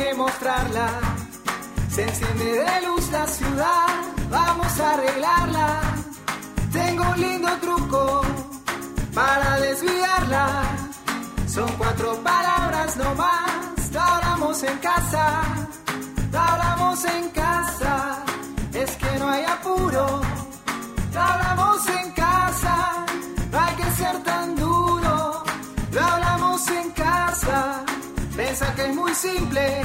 esa cara larga, ¿para qué mostrarla? Se enciende de luz la ciudad, vamos a arreglarla. Tengo un lindo truco para desviarla. Son cuatro palabras nomás, lo hablamos en casa, hablamos en casa. Es que no hay apuro, simple,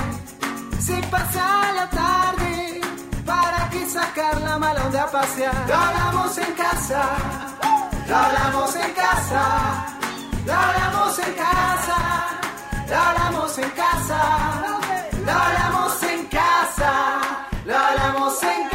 si pasa la tarde, ¿para qué sacar la mala onda a pasear? Lo hablamos en casa, lo hablamos en casa, lo hablamos en casa, lo hablamos en casa, lo hablamos en casa, lo hablamos en casa,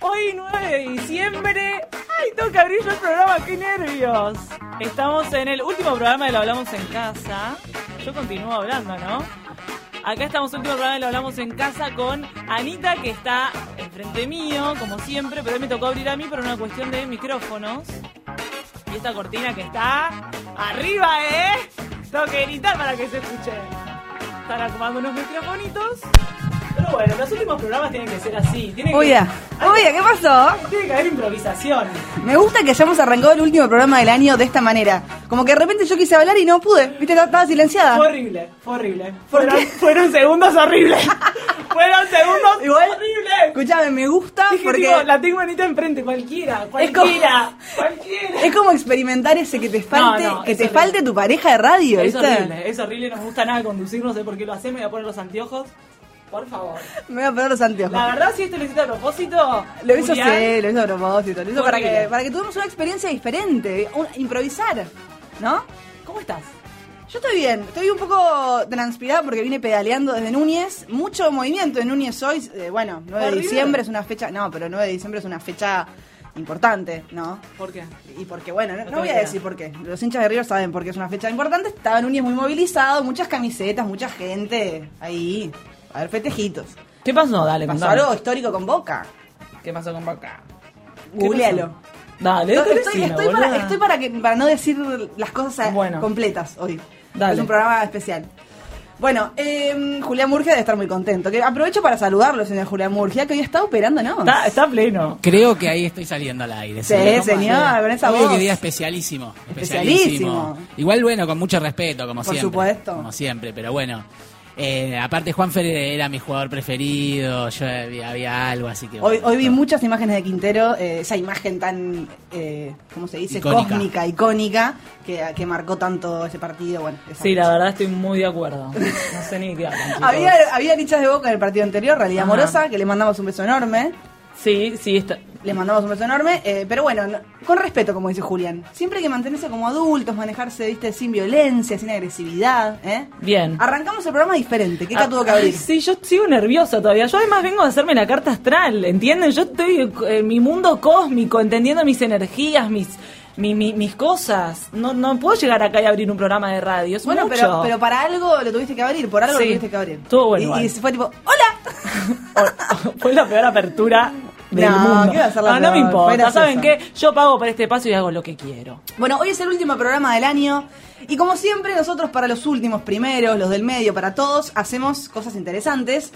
Hoy 9 de diciembre. ¡Ay, tengo que abrir yo el programa! ¡Qué nervios! Estamos en el último programa de Lo Hablamos en Casa. Yo continúo hablando, ¿no? Acá estamos en el último programa de Lo Hablamos en Casa con Anita, que está enfrente mío, como siempre, pero me tocó abrir a mí por una cuestión de micrófonos. Y esta cortina que está arriba, ¿eh? Tengo que gritar para que se escuche. Están acomodando unos microfonitos. Pero bueno, los últimos programas tienen que ser así. Tiene que, Oiga, oiga, ¿qué pasó? tiene que haber improvisación. Me gusta que hayamos arrancado el último programa del año de esta manera. Como que de repente yo quise hablar y no pude. Viste, estaba silenciada. Fue horrible, fue horrible. ¿Por Fueron, segundos horribles. fueron segundos Igual, horribles. escúchame, me gusta Dije, porque tipo, la tengo Anita enfrente, cualquiera, Es cualquiera, cualquiera. es como experimentar ese que te falte, No, no, que te horrible. falte tu pareja de radio, Es ¿viste? horrible, es horrible, no me gusta nada conducir, no sé por qué lo hacemos, me voy a poner los anteojos. Por favor. Me voy a poner los anteojos. La verdad, si esto lo hiciste a propósito, Lo hizo Julián, sí, lo hizo a propósito, lo hizo para que, para que tuviéramos una experiencia diferente, un- improvisar, ¿no? ¿Cómo estás? Yo estoy bien, estoy un poco transpirada porque vine pedaleando desde Núñez. Mucho movimiento en Núñez hoy. eh, bueno, 9 de diciembre es una fecha. No, pero 9 de diciembre es una fecha importante, ¿no? ¿Por qué? Y porque, bueno, no, No no voy a decir por qué. Los hinchas de River saben por qué es una fecha importante. Estaba Núñez muy movilizado, muchas camisetas, mucha gente ahí. A ver, festejitos. ¿Qué pasó? Dale, Pasó contame. algo histórico con Boca. ¿Qué pasó con Boca? Googlealo. Dale, Estoy, decime, estoy para, boluda. estoy para, que, para no decir las cosas Bueno. completas hoy. Dale. Es un programa especial. Bueno, eh, Julián Murgia debe estar muy contento. Que aprovecho para saludarlo, señor Julián Murgia, que hoy está operando, ¿no? Está, está pleno. Creo que ahí estoy saliendo al aire. Sí, ¿Cómo señor, con esa Obvio voz. que día especialísimo. Especialísimo. Igual, bueno, con mucho respeto, como Por siempre. supuesto. Como siempre, pero bueno. Eh, aparte, Juanfer era mi jugador preferido. Yo había, había algo, así que. Hoy, bueno, hoy vi todo. muchas imágenes de Quintero, eh, esa imagen tan, eh, ¿cómo se dice? Icónica. Cósmica, icónica, que, que marcó tanto ese partido. Bueno, Sí, la verdad estoy muy de acuerdo. No sé ni qué hablan. Había, había hinchas de boca en el partido anterior, Realidad Ajá. Amorosa, que le mandamos un beso enorme. Sí, sí, está. Le mandamos un beso enorme, eh, pero bueno, no- con respeto, como dice Julián. Siempre hay que mantenerse como adultos, manejarse, viste, sin violencia, sin agresividad, ¿eh? Bien. Arrancamos el programa diferente, ¿qué Ah, tuvo que abrir? Sí, yo sigo nerviosa todavía. Yo además vengo a hacerme la carta astral, ¿entienden? Yo estoy en mi mundo cósmico, entendiendo mis energías, mis mi- mi- mis cosas. No, no puedo llegar acá y abrir un programa de radio. Es Bueno, mucho. pero, pero para algo lo tuviste que abrir, por algo Sí. lo tuviste que abrir. Estuvo bueno Y, y fue tipo, ¡Hola! Fue la peor apertura del No, mundo. ¿qué va a ser la Ah, no me importa. ¿Saben qué? Yo pago por este espacio y hago lo que quiero. Bueno, hoy es el último programa del año y como siempre nosotros para los últimos primeros, los del medio, para todos, hacemos cosas interesantes.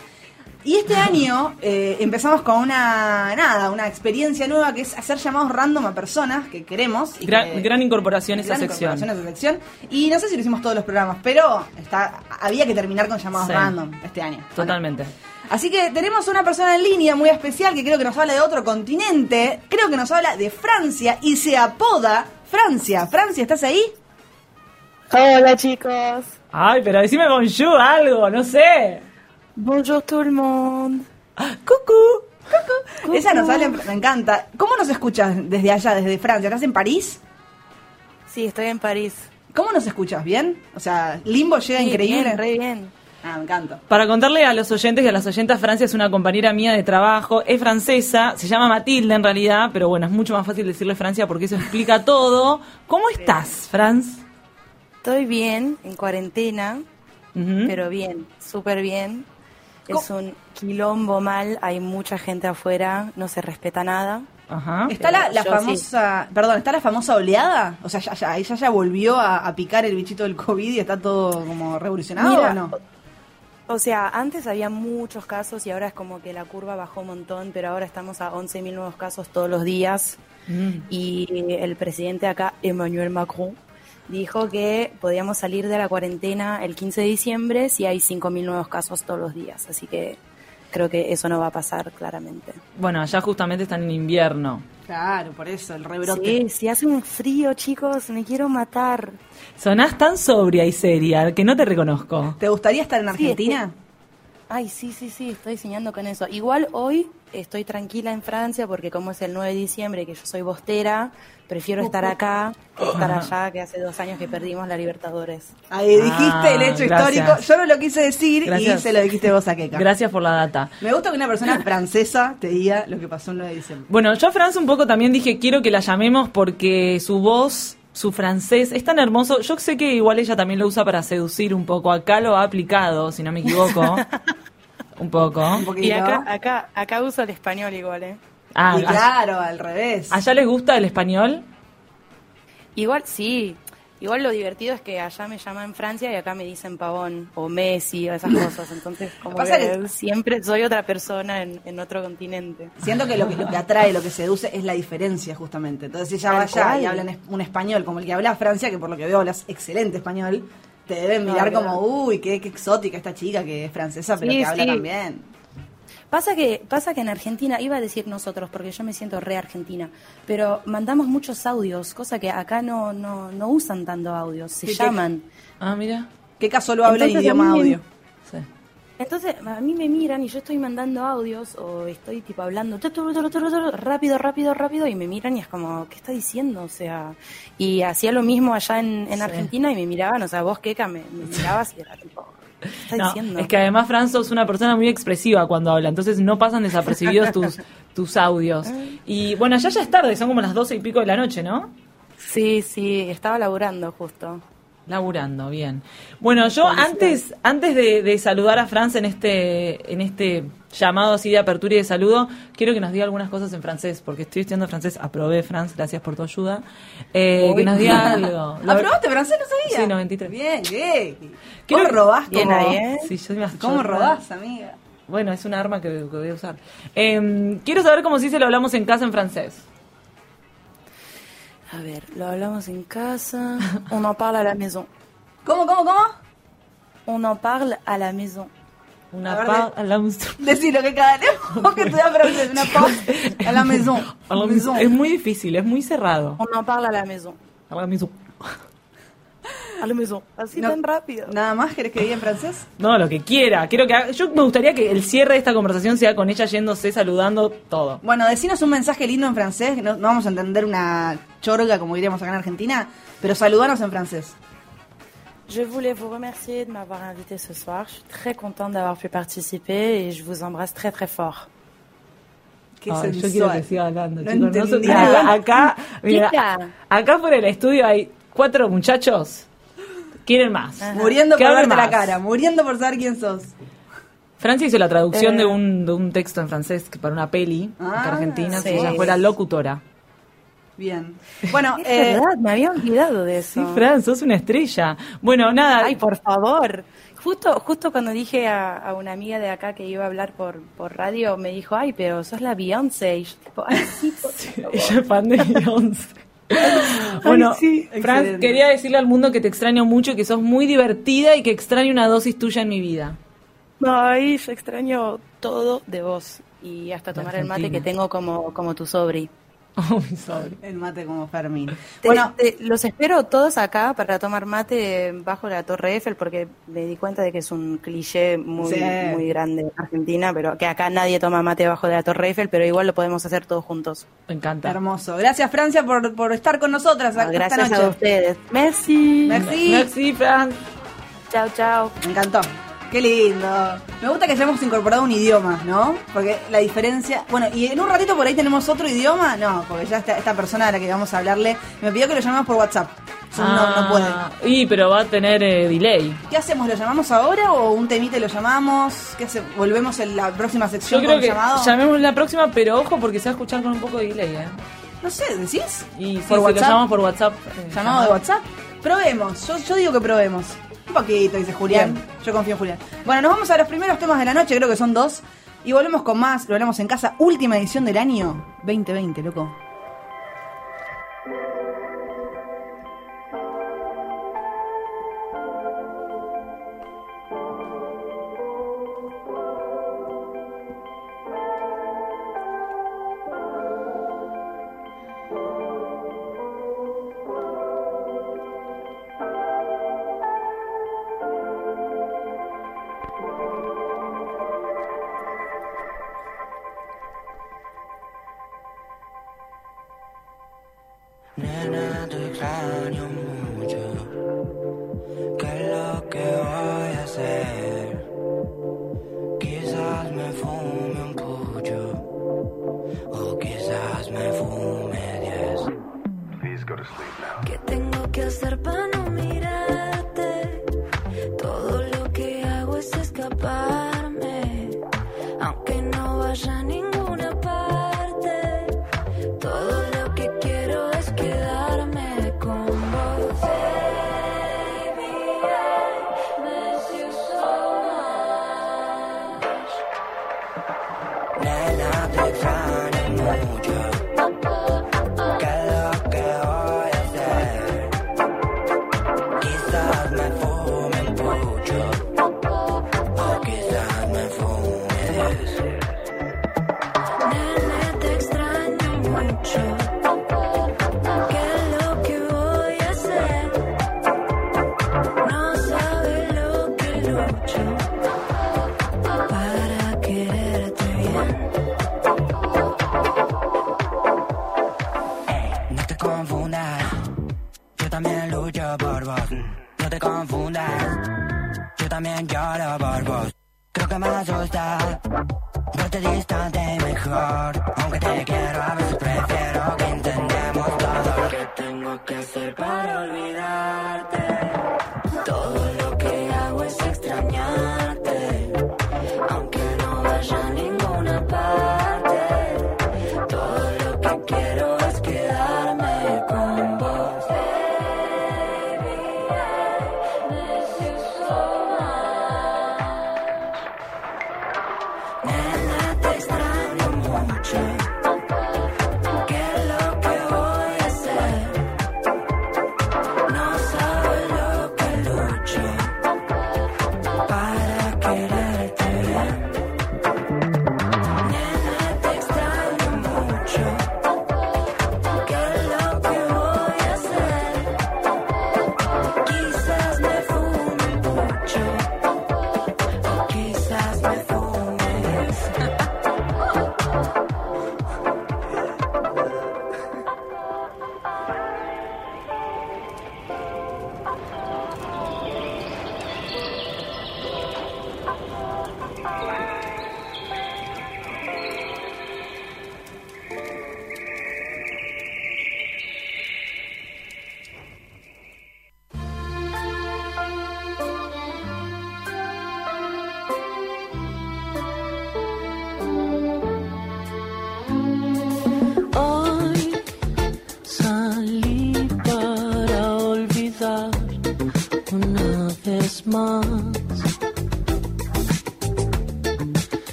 Y este año eh, empezamos con una, nada, una experiencia nueva que es hacer llamados random a personas que queremos. Y Gran, que- gran incorporación esa gran sección. incorporación a esa sección. Y no sé si lo hicimos todos los programas, pero está, había que terminar con llamados Sí. random este año. Totalmente. Bueno, Así que tenemos una persona en línea muy especial que creo que nos habla de otro continente, creo que nos habla de Francia y se apoda Francia. Francia, ¿estás ahí? Hola chicos. Ay, pero decime bonjour algo, no sé. Bonjour tout le monde. Cucú. Esa nos habla, me encanta. ¿Cómo nos escuchas desde allá, desde Francia? ¿Estás en París? Sí, estoy en París. ¿Cómo nos escuchas? ¿Bien? O sea, Limbo llega Sí, increíble. bien, re bien. Ah, me encanta. Para contarle a los oyentes y a las oyentas, Francia es una compañera mía de trabajo, es francesa, se llama Matilde en realidad, pero bueno, es mucho más fácil decirle Francia porque eso explica todo. ¿Cómo estás, Franz? Estoy bien, en cuarentena, pero bien, súper bien. Es un quilombo mal, hay mucha gente afuera, no se respeta nada. Ajá. ¿Está la, famosa, perdón, está la famosa oleada? O sea, ya, ya, ella ya volvió a, a picar el bichito del COVID y está todo como revolucionado Mira, o no? O sea, antes había muchos casos y ahora es como que la curva bajó un montón, pero ahora estamos a 11.000 nuevos casos todos los días. Mm. Y el presidente acá, Emmanuel Macron, dijo que podíamos salir de la cuarentena el 15 de diciembre si hay 5.000 nuevos casos todos los días. Así que creo que eso no va a pasar claramente. Bueno, allá justamente están en invierno. Claro, por eso, el rebrote. Sí, si hace un frío, chicos, me quiero matar. Sonás tan sobria y seria que no te reconozco. ¿Te gustaría estar en Sí, Argentina? Ay, sí, sí, sí, estoy soñando con eso. Igual hoy estoy tranquila en Francia porque como es el 9 de diciembre que yo soy bostera, prefiero estar acá que estar allá, que hace dos años que perdimos la Libertadores. Ahí dijiste el hecho gracias. histórico. Yo no lo quise decir Gracias. y se lo dijiste vos a Keka. Gracias por la data. Me gusta que una persona francesa te diga lo que pasó en 9 de diciembre. Bueno, yo a Franz un poco también dije, quiero que la llamemos porque su voz, su francés, es tan hermoso. Yo sé que igual ella también lo usa para seducir un poco. Acá lo ha aplicado, si no me equivoco. un poco. Un poquito. Y acá, acá, acá uso el español igual, ¿eh? Ah, y claro, al revés. ¿Allá les gusta el español? Igual sí. Igual lo divertido es que allá me llaman Francia y acá me dicen pavón o Messi o esas cosas. Entonces, como Pasa que que- siempre soy otra persona en, en otro continente. Siento que lo, que lo que atrae, lo que seduce es la diferencia, justamente. Entonces, si ella vaya cual. y habla en es- un español como el que habla Francia, que por lo que veo hablas excelente español, te deben mirar como, uy, qué, qué exótica esta chica que es francesa, pero Sí, que habla sí. también. Pasa que, pasa que en Argentina, iba a decir nosotros, porque yo me siento re argentina, pero mandamos muchos audios, cosa que acá no, no, no usan tanto audios, se llaman. Ah, mira. ¿Qué caso lo habla en Entonces, idioma audio? Entonces, a mí me miran y yo estoy mandando audios o estoy tipo hablando rápido, rápido, rápido y me miran y es como, ¿qué está diciendo? O sea, y hacía lo mismo allá en, en Sí. Argentina y me miraban, o sea, vos, Keka, me, me mirabas y era tipo, ¿qué está No, diciendo? es que además Franz sos una persona muy expresiva cuando habla, entonces no pasan desapercibidos tus, tus audios. Y bueno, allá ya es tarde, son como las doce y pico de la noche, ¿no? Sí, sí, estaba laburando justo. Laburando, bien. Bueno, yo antes, antes de, de saludar a Franz en este, en este llamado así de apertura y de saludo, quiero que nos diga algunas cosas en francés, porque estoy estudiando francés, aprobé Franz, gracias por tu ayuda. Eh, que nos diga algo. ¿Aprobaste francés? No sabía. Sí, 93. Bien, bien. Quiero- ¿Cómo robás? Bien ahí, ¿eh? Sí, yo más ¿Cómo robás, amiga? Bueno, es un arma que, que voy a usar. Eh, quiero saber cómo si se lo hablamos en casa en francés. A ver, lo hablamos en casa. On en parle à la maison. ¿Cómo, cómo, cómo? On en parle à la maison. Una A ver, pa a la Decilo que cada vos que estudias francés, una paz a la maison. a la Maison. Es muy difícil, es muy cerrado. On en parle à la maison. A la maison. A la maison. Así No. tan rápido. ¿Nada más querés que diga en francés? No, lo que quiera. Quiero que haga- yo me gustaría que el cierre de esta conversación sea con ella yéndose, saludando todo. Bueno, decinos un mensaje lindo en francés, que no, no vamos a entender una chorga como diríamos acá en Argentina, pero saludanos en francés. Je voulais vous remercier de m'avoir invité ce soir. Je suis très contente d'avoir pu participer et je vous embrasse très très fort. Qué Ay, yo quiero que siga hablando, No chicos. nada. acá, mira, acá por el estudio hay cuatro muchachos. Quieren más. Muriendo por verte la cara, muriendo por saber quién sos. Francia hizo la traducción Eh. de, un, de un texto en francés que para una peli Ah, argentina, sí. si ella fuera locutora. Bien. Bueno, Es eh, verdad, me había olvidado de Sí, eso. Fran, sos una estrella. Bueno, nada. Ay, por favor. Justo, justo cuando dije a, a una amiga de acá que iba a hablar por, por radio, me dijo, ay, pero sos la Beyoncé. Y yo tipo, ay, sí, por favor. Ella es fan de Beyoncé. bueno, sí. Fran, Excelente. quería decirle al mundo que te extraño mucho, que sos muy divertida y que extraño una dosis tuya en mi vida. Ay, yo extraño todo de vos. Y hasta tomar el mate que tengo como, como tu sobri. Oh, mi sobre. El mate como Fermín. Bueno, te- los espero todos acá para tomar mate bajo la Torre Eiffel porque me di cuenta de que es un cliché muy, Sí. muy grande en Argentina, pero que acá nadie toma mate bajo de la Torre Eiffel, pero igual lo podemos hacer todos juntos. Me encanta. hermoso. Gracias, Francia, por, por estar con nosotras esta Gracias noche. a ustedes. Merci. Merci. Merci, Fran. Chao, chao. Me encantó. Qué lindo. Me gusta que hayamos incorporado un idioma, ¿no? Porque la diferencia. Bueno, y en un ratito por ahí tenemos otro idioma. No, porque ya esta, esta persona a la que vamos a hablarle me pidió que lo llamemos por WhatsApp. Zoom no, no puede. Ah, Y, pero va a tener eh, delay. ¿Qué hacemos? ¿Lo llamamos ahora o un temite lo llamamos? ¿Qué hace? ¿Volvemos en la próxima Yo sección creo con que llamado? llamemos la próxima, pero ojo porque se va a escuchar con un poco de delay, ¿eh? No sé, ¿decís? Y sí, ¿Por si WhatsApp? lo llamamos por WhatsApp. eh, ¿Llamado de WhatsApp? Probemos, yo, yo digo que probemos. Un poquito, dice Julián. Bien. Yo confío en Julián. Bueno, nos vamos a los primeros temas de la noche, creo que son dos. Y volvemos con más, lo hablamos en casa. Última edición del año 2020, loco.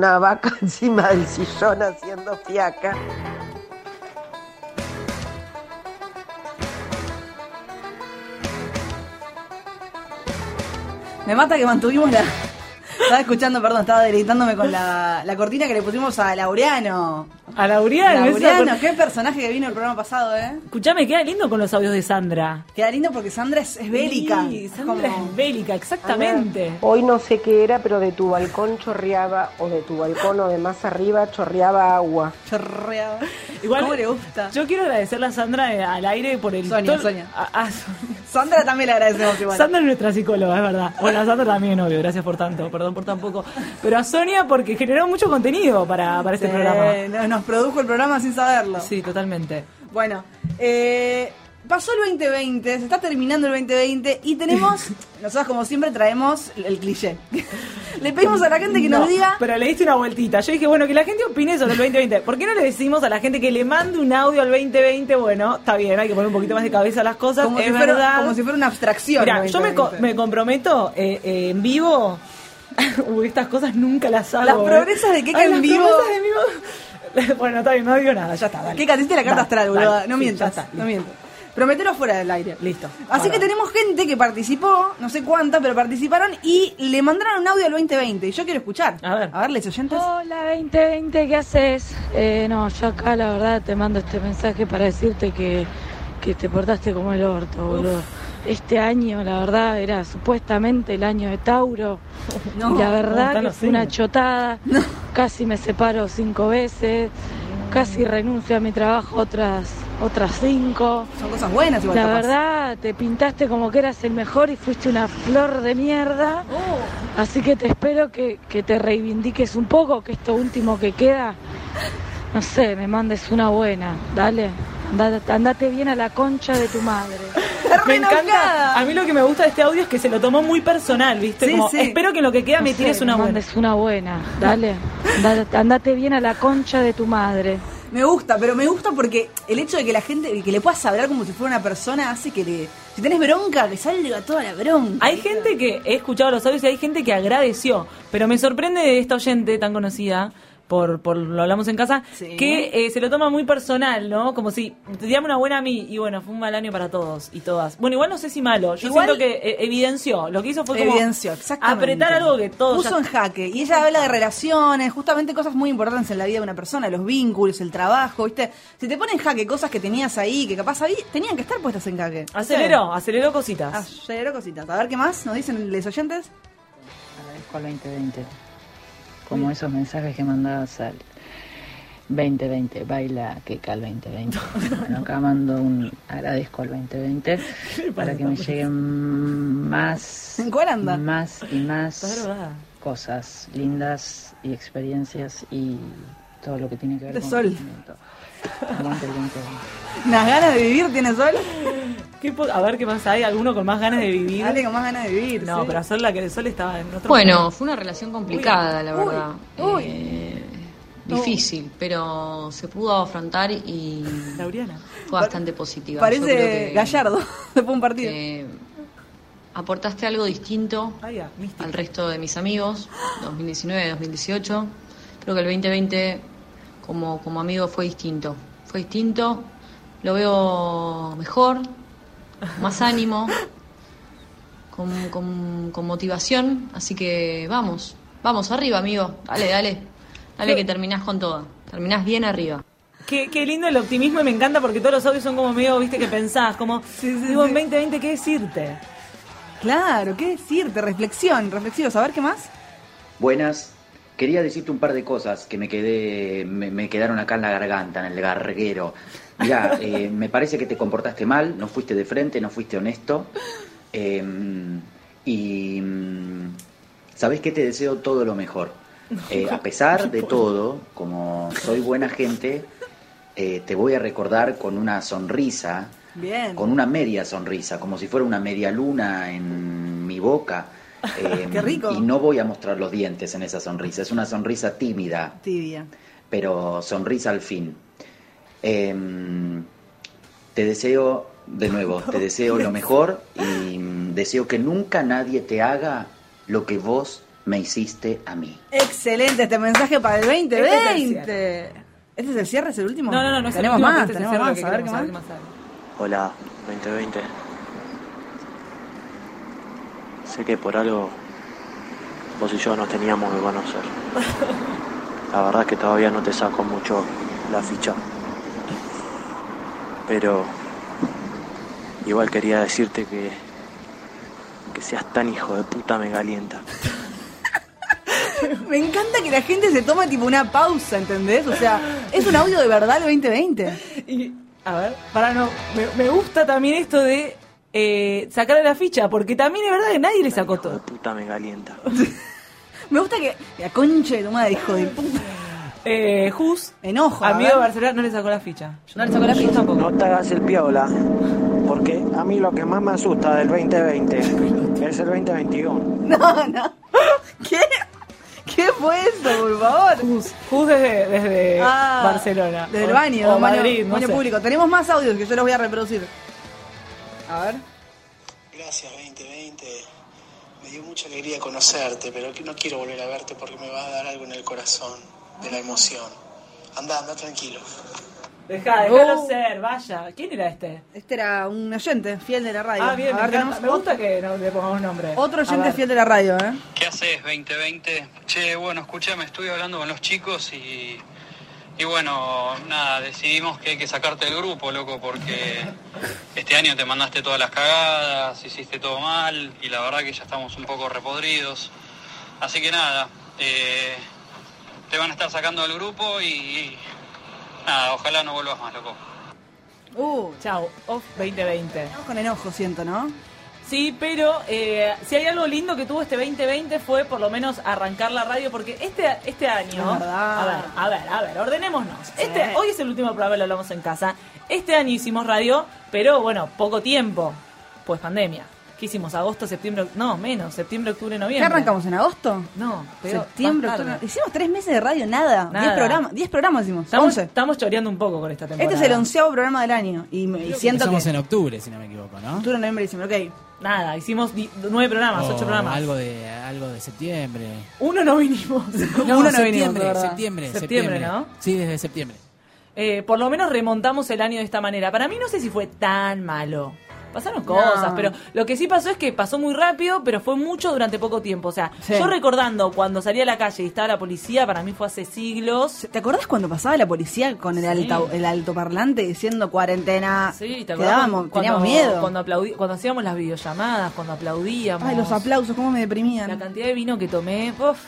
Una vaca encima del sillón haciendo fiaca. Me mata que mantuvimos la. Estaba escuchando, perdón, estaba deleitándome con la, la cortina que le pusimos a Laureano. A Laureano, Laureano, qué personaje que vino el programa pasado, ¿eh? Escuchame, queda lindo con los audios de Sandra. Queda lindo porque Sandra es, es bélica. Sí, Sandra Como- es bélica, exactamente. Hoy no sé qué era, pero de tu balcón chorreaba, o de tu balcón o de más arriba chorreaba agua. Chorreaba. Igual, ¿Cómo le gusta? Yo quiero agradecerle a Sandra eh, al aire por el... Sonia, todo- Sonia. a- a Sonia. Sandra también le agradecemos igual. Sandra es nuestra psicóloga, es verdad. Bueno, a Sandra también, obvio, gracias por tanto, perdón por tan poco. Pero a Sonia porque generó mucho contenido para, para este programa. no- Nos produjo el programa sin saberlo. Sí, totalmente. Bueno, eh, pasó el 2020, se está terminando el 2020 y tenemos, nosotros como siempre traemos el cliché. Le pedimos a la gente que No, nos diga... Pero le diste una vueltita. Yo dije, bueno, que la gente opine sobre el 2020. ¿Por qué no le decimos a la gente que le mande un audio al 2020? Bueno, está bien, hay que poner un poquito más de cabeza a las cosas. Como es si, fuera, verdad. como si fuera una abstracción. Yo me, co- 2020. me comprometo eh, eh, en vivo. Uy, estas cosas nunca las hago. Las progresas de Ay, en las vivo. progresas en vivo. bueno, está bien, no digo nada, ya está. Dale. ¿Qué catiste la carta Dale, astral, dale, boluda? No sí, mientas, ya está, no mientas. Prometelo fuera del aire. Listo. Así que tenemos gente que participó, no sé cuánta, pero participaron y le mandaron un audio al 2020. Y yo quiero escuchar. A ver. A ver, les oyentes. Hola 2020, ¿qué haces? Eh, no, yo acá la verdad te mando este mensaje para decirte que, que te portaste como el orto, boludo. Este año, la verdad, era supuestamente el año de Tauro. No, y la verdad que fue una chotada. Casi me separo cinco veces. Casi renuncio a mi trabajo otras, otras cinco. Son cosas buenas igual. La capaz. verdad, te pintaste como que eras el mejor y fuiste una flor de mierda. Oh. Así que te espero que, que te reivindiques un poco, que esto último que queda, no sé, me mandes una buena. Dale, andate bien a la concha de tu madre. Me encanta. A mí lo que me gusta de este audio es que se lo tomó muy personal, ¿viste? Sí, Como, sí. Espero que en lo que queda No me sé, tires una buena. mandes una buena. Dale, andate, andate bien a la concha de tu madre. Me gusta, pero me gusta porque el hecho de que la gente, que le puedas hablar como si fuera una persona, hace que le. Si tenés bronca, que salga toda la bronca. Hay gente que he escuchado los audios y hay gente que agradeció, pero me sorprende de esta oyente tan conocida. Por, por lo hablamos en casa, Sí. que eh, se lo toma muy personal, ¿no? Como si te llame una buena a mí y bueno, fue un mal año para todos y todas. Bueno, igual no sé si malo, yo Igual- siento que eh, evidenció, lo que hizo fue como Evidenció, exactamente. apretar algo que todos Puso ya- en jaque. Y ella habla de relaciones, justamente cosas muy importantes en la vida de una persona, los vínculos, el trabajo, ¿viste? Si te ponen en jaque cosas que tenías ahí, que capaz ahí, tenían que estar puestas en jaque. aceleró, aceleró cositas. Aceleró cositas. A ver qué más nos dicen los oyentes. Agradezco al 2020. Como esos mensajes que mandabas al 2020, baila que cal 2020. Bueno, acá mando un agradezco al 2020 para que me lleguen más, ¿En cuál anda? más y más cosas lindas y experiencias y todo lo que tiene que ver De con sol. conocimiento. Aguante el 2020. ¿Unas ganas de vivir tiene Sol? ¿Qué po- a ver qué pasa, ¿hay alguno con más ganas de vivir? Dale con más ganas de vivir. No, sí. pero a Sol la que el Sol estaba en otro Bueno, fue una relación complicada, la verdad. uy. Eh, difícil, pero se pudo afrontar y Lauriana. fue bastante positiva. Parece que- Gallardo después de un partido. que aportaste algo distinto Ah, al resto de mis amigos, 2019, 2018. Creo que el 2020 como, como amigo fue distinto. Fue distinto, lo veo mejor, más ánimo, con, con- con motivación. Así que vamos, vamos arriba, amigo. Dale, dale. Dale que terminás con todo. Terminás bien arriba. Qué, qué lindo el optimismo y me encanta porque todos los audios son como medio, viste, que pensás, como, digo, en 2020, ¿qué decirte? Claro, ¿qué decirte? Reflexión, reflexión. A ver qué más. Buenas. Quería decirte un par de cosas que me quedé, me, me quedaron acá en la garganta, en el garguero. Mira, me parece que te comportaste mal, no fuiste de frente, no fuiste honesto. Eh, y mm, sabes que te deseo todo lo mejor. Eh, a pesar de todo, como soy buena gente, eh, te voy a recordar con una sonrisa Bien. con una media sonrisa, como si fuera una media luna en mi boca. Eh, Qué rico. Y no voy a mostrar los dientes en esa sonrisa, es una sonrisa tímida, Tibia. pero sonrisa al fin. Em, te deseo, de nuevo, te deseo lo mejor y deseo que nunca nadie te haga lo que vos me hiciste a mí. Excelente este mensaje para el 2020. Este es el ¿Este es el cierre? ¿Es el último? No, no, no, no es el Tenemos último, más, este tenemos más. que A ver qué queremos más. saber qué más hay. Hola, 2020. Sé que por algo vos y yo nos teníamos que conocer. La verdad es que todavía no te saco mucho la ficha. Pero igual quería decirte que que seas tan hijo de puta me calienta. Me encanta que la gente se tome tipo una pausa, ¿entendés? O sea, es un audio de verdad el 2020. Y, a ver, para no, me, me gusta también esto de eh, sacarle la ficha, porque también es verdad que nadie le sacó todo. Puta me calienta. Me gusta que la concha de tu madre, hijo de puta. Eh, Jus, Enojo. a amigo ver. de Barcelona, no le sacó la ficha. No le sacó la ficha tampoco. No te hagas el piola, porque a mí lo que más me asusta del 2020 es el 2021. No, no. ¿Qué? ¿Qué fue eso, por favor? Jus, Jus desde, desde Ah, Barcelona. Desde el O- baño, o baño, Madrid, no baño sé. público. Tenemos más audios que yo los voy a reproducir. A ver. Gracias 2020. Me dio mucha alegría conocerte, pero no quiero volver a verte porque me va a dar algo en el corazón de la emoción. Anda, anda tranquilo. Dejá, déjalo Oh. ser, vaya. ¿Quién era este? Este era un oyente fiel de la radio. Ah, bien, A me, ver, encanta. tenemos me gusta que no le pongamos nombre. Otro oyente fiel de la radio, ¿eh? ¿Qué haces 2020? Che, bueno, escúchame, estuve hablando con los chicos y, y bueno, nada, decidimos que hay que sacarte del grupo, loco, porque este año te mandaste todas las cagadas, hiciste todo mal y la verdad que ya estamos un poco repodridos. Así que nada, eh, te van a estar sacando del grupo y, y nada, ojalá no vuelvas más, loco. Uh, Chao, off 2020. estamos con enojo, siento, ¿no? Sí, pero eh, si hay algo lindo que tuvo este 2020 fue por lo menos arrancar la radio, porque este, este año... A ver, a ver, a ver, ordenémonos. Este, hoy es el último programa, lo hablamos en casa. Este año hicimos radio, pero bueno, poco tiempo, pues pandemia. ¿Qué hicimos? ¿Agosto, septiembre? No, menos, septiembre, octubre, ¿Qué noviembre. arrancamos en agosto? No, pero Septiembre, octubre. Hicimos tres meses de radio, nada. Nada. Diez programas, diez programas hicimos. Estamos, Once. estamos choreando un poco con esta temporada. Este es el onceavo programa del año. Y, me- y siento que. en octubre, si no me equivoco, ¿no? Octubre, noviembre, diciembre. Ok. Nada, hicimos nueve programas, ocho programas. Algo de, algo de septiembre. Uno no vinimos. No, Uno no septiembre, vinimos, septiembre, Septiembre, ¿no? Sí, desde septiembre. Eh, por lo menos remontamos el año de esta manera. Para mí no sé si fue tan malo. Pasaron cosas, No. pero lo que sí pasó es que pasó muy rápido, pero fue mucho durante poco tiempo. O sea, Sí. yo recordando cuando salí a la calle y estaba la policía, para mí fue hace siglos. ¿Te acordás cuando pasaba la policía con el, Sí. alta- el altoparlante diciendo cuarentena? Sí, ¿te acordás Quedábamos, cuando- teníamos miedo. Cuando, aplaudí- cuando hacíamos las videollamadas, cuando aplaudíamos. Ay, los aplausos, cómo me deprimían. La cantidad de vino que tomé, uf,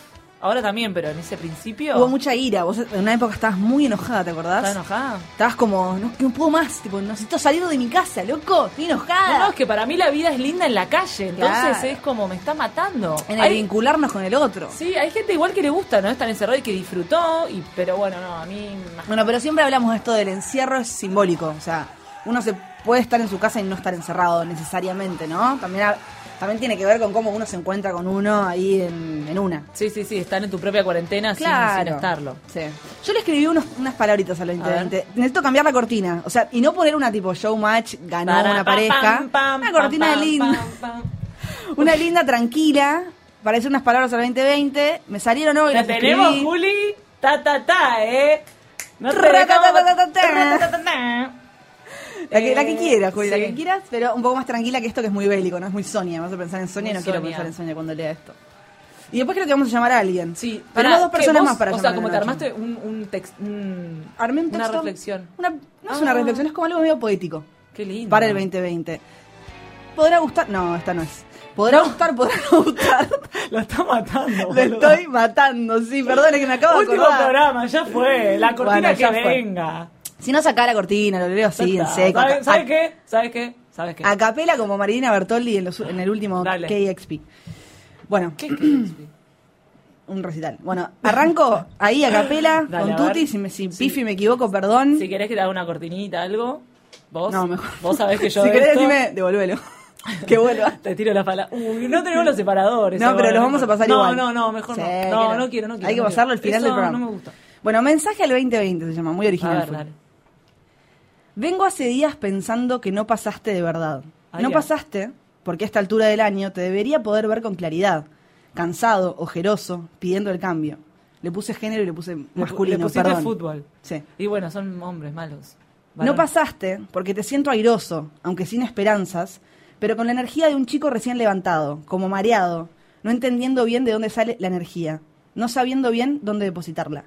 ahora también, pero en ese principio... Hubo mucha ira. Vos en una época estabas muy enojada, ¿te acordás? ¿Estás enojada? Estabas como, no, no puedo más, tipo, necesito salir de mi casa, loco, estoy enojada. No, no, es que para mí la vida es linda en la calle, entonces Claro. es como me está matando. En el Hay- vincularnos con el otro. Sí, hay gente igual que le gusta, ¿no? Estar encerrado y que disfrutó, y pero bueno, no, a mí... Bueno, pero siempre hablamos de esto del encierro es simbólico, o sea, uno se puede estar en su casa y no estar encerrado necesariamente, ¿no? También, ha- también tiene que ver con cómo uno se encuentra con uno ahí en, en una. Sí, sí, sí, estar en tu propia cuarentena sin- Claro. sin, estarlo. Sí. Yo le escribí unos- unas palabritas al 2020. Necesito cambiar la cortina. O sea, y no poner una tipo showmatch, ganó Para, una pam, pareja. pam, pam, una cortina linda. Una linda, tranquila. Para decir unas palabras al 2020. Me salieron hoy. La tenemos, escribí. Juli. Ta, ta, ta, ¿eh? No te. La que, la que Eh, quieras, Juli, la que quieras, pero un poco más tranquila que esto que es muy bélico, no es muy Sonia. Vamos a pensar en Sonia y Muy no quiero pensar en Sonia cuando lea esto. Y después creo que vamos a llamar a alguien. Sí, Tenemos dos ¿qué, personas vos? más para O sea, como te armaste un, un text, un- Armé un una texto, reflexión. Una, no es una Ah. reflexión, es como algo medio poético. Qué lindo. Para el 2020. ¿Podrá gustar? No, esta no es. ¿Podrá gustar? ¿Podrá no gustar? Lo está matando. Lo boludo. estoy matando, sí, perdón, es que me acabo de Último acordar. programa, ya fue. La cortina Bueno, que fue. venga. Si no saca la cortina, lo leo así, en seco. ¿Sabe- a- ¿Sabes qué? ¿Sabes qué? ¿Sabes qué? A capela como Marina Bertoldi en, los- en el último Dale. KXP. Bueno. un recital. Bueno, arranco ahí a capela Dale, con a. Tuti. Si, me, si Pifi me equivoco, perdón. Si querés que te haga una cortinita, algo. Vos. No, mejor. Vos sabés que yo si querés, esto- decime, devolvelo. que vuelva. Te tiro la pala. Uy, no tenemos los separadores. No, pero los vamos a pasar no, igual. No, no, mejor Sí, no. No, no. no quiero, no quiero. Hay que no pasarlo al final del programa. No me gusta. Bueno, mensaje al 2020 se llama, muy original. A ver, dale. Vengo hace días pensando que no pasaste de verdad. Ay, no pasaste porque a esta altura del año te debería poder ver con claridad. Cansado, ojeroso, pidiendo el cambio. Le puse género y le puse masculino, Le pusiste perdón. fútbol. Sí. Y bueno, son hombres malos. No pasaste porque te siento airoso, aunque sin esperanzas, pero con la energía de un chico recién levantado, como mareado, no entendiendo bien de dónde sale la energía, no sabiendo bien dónde depositarla.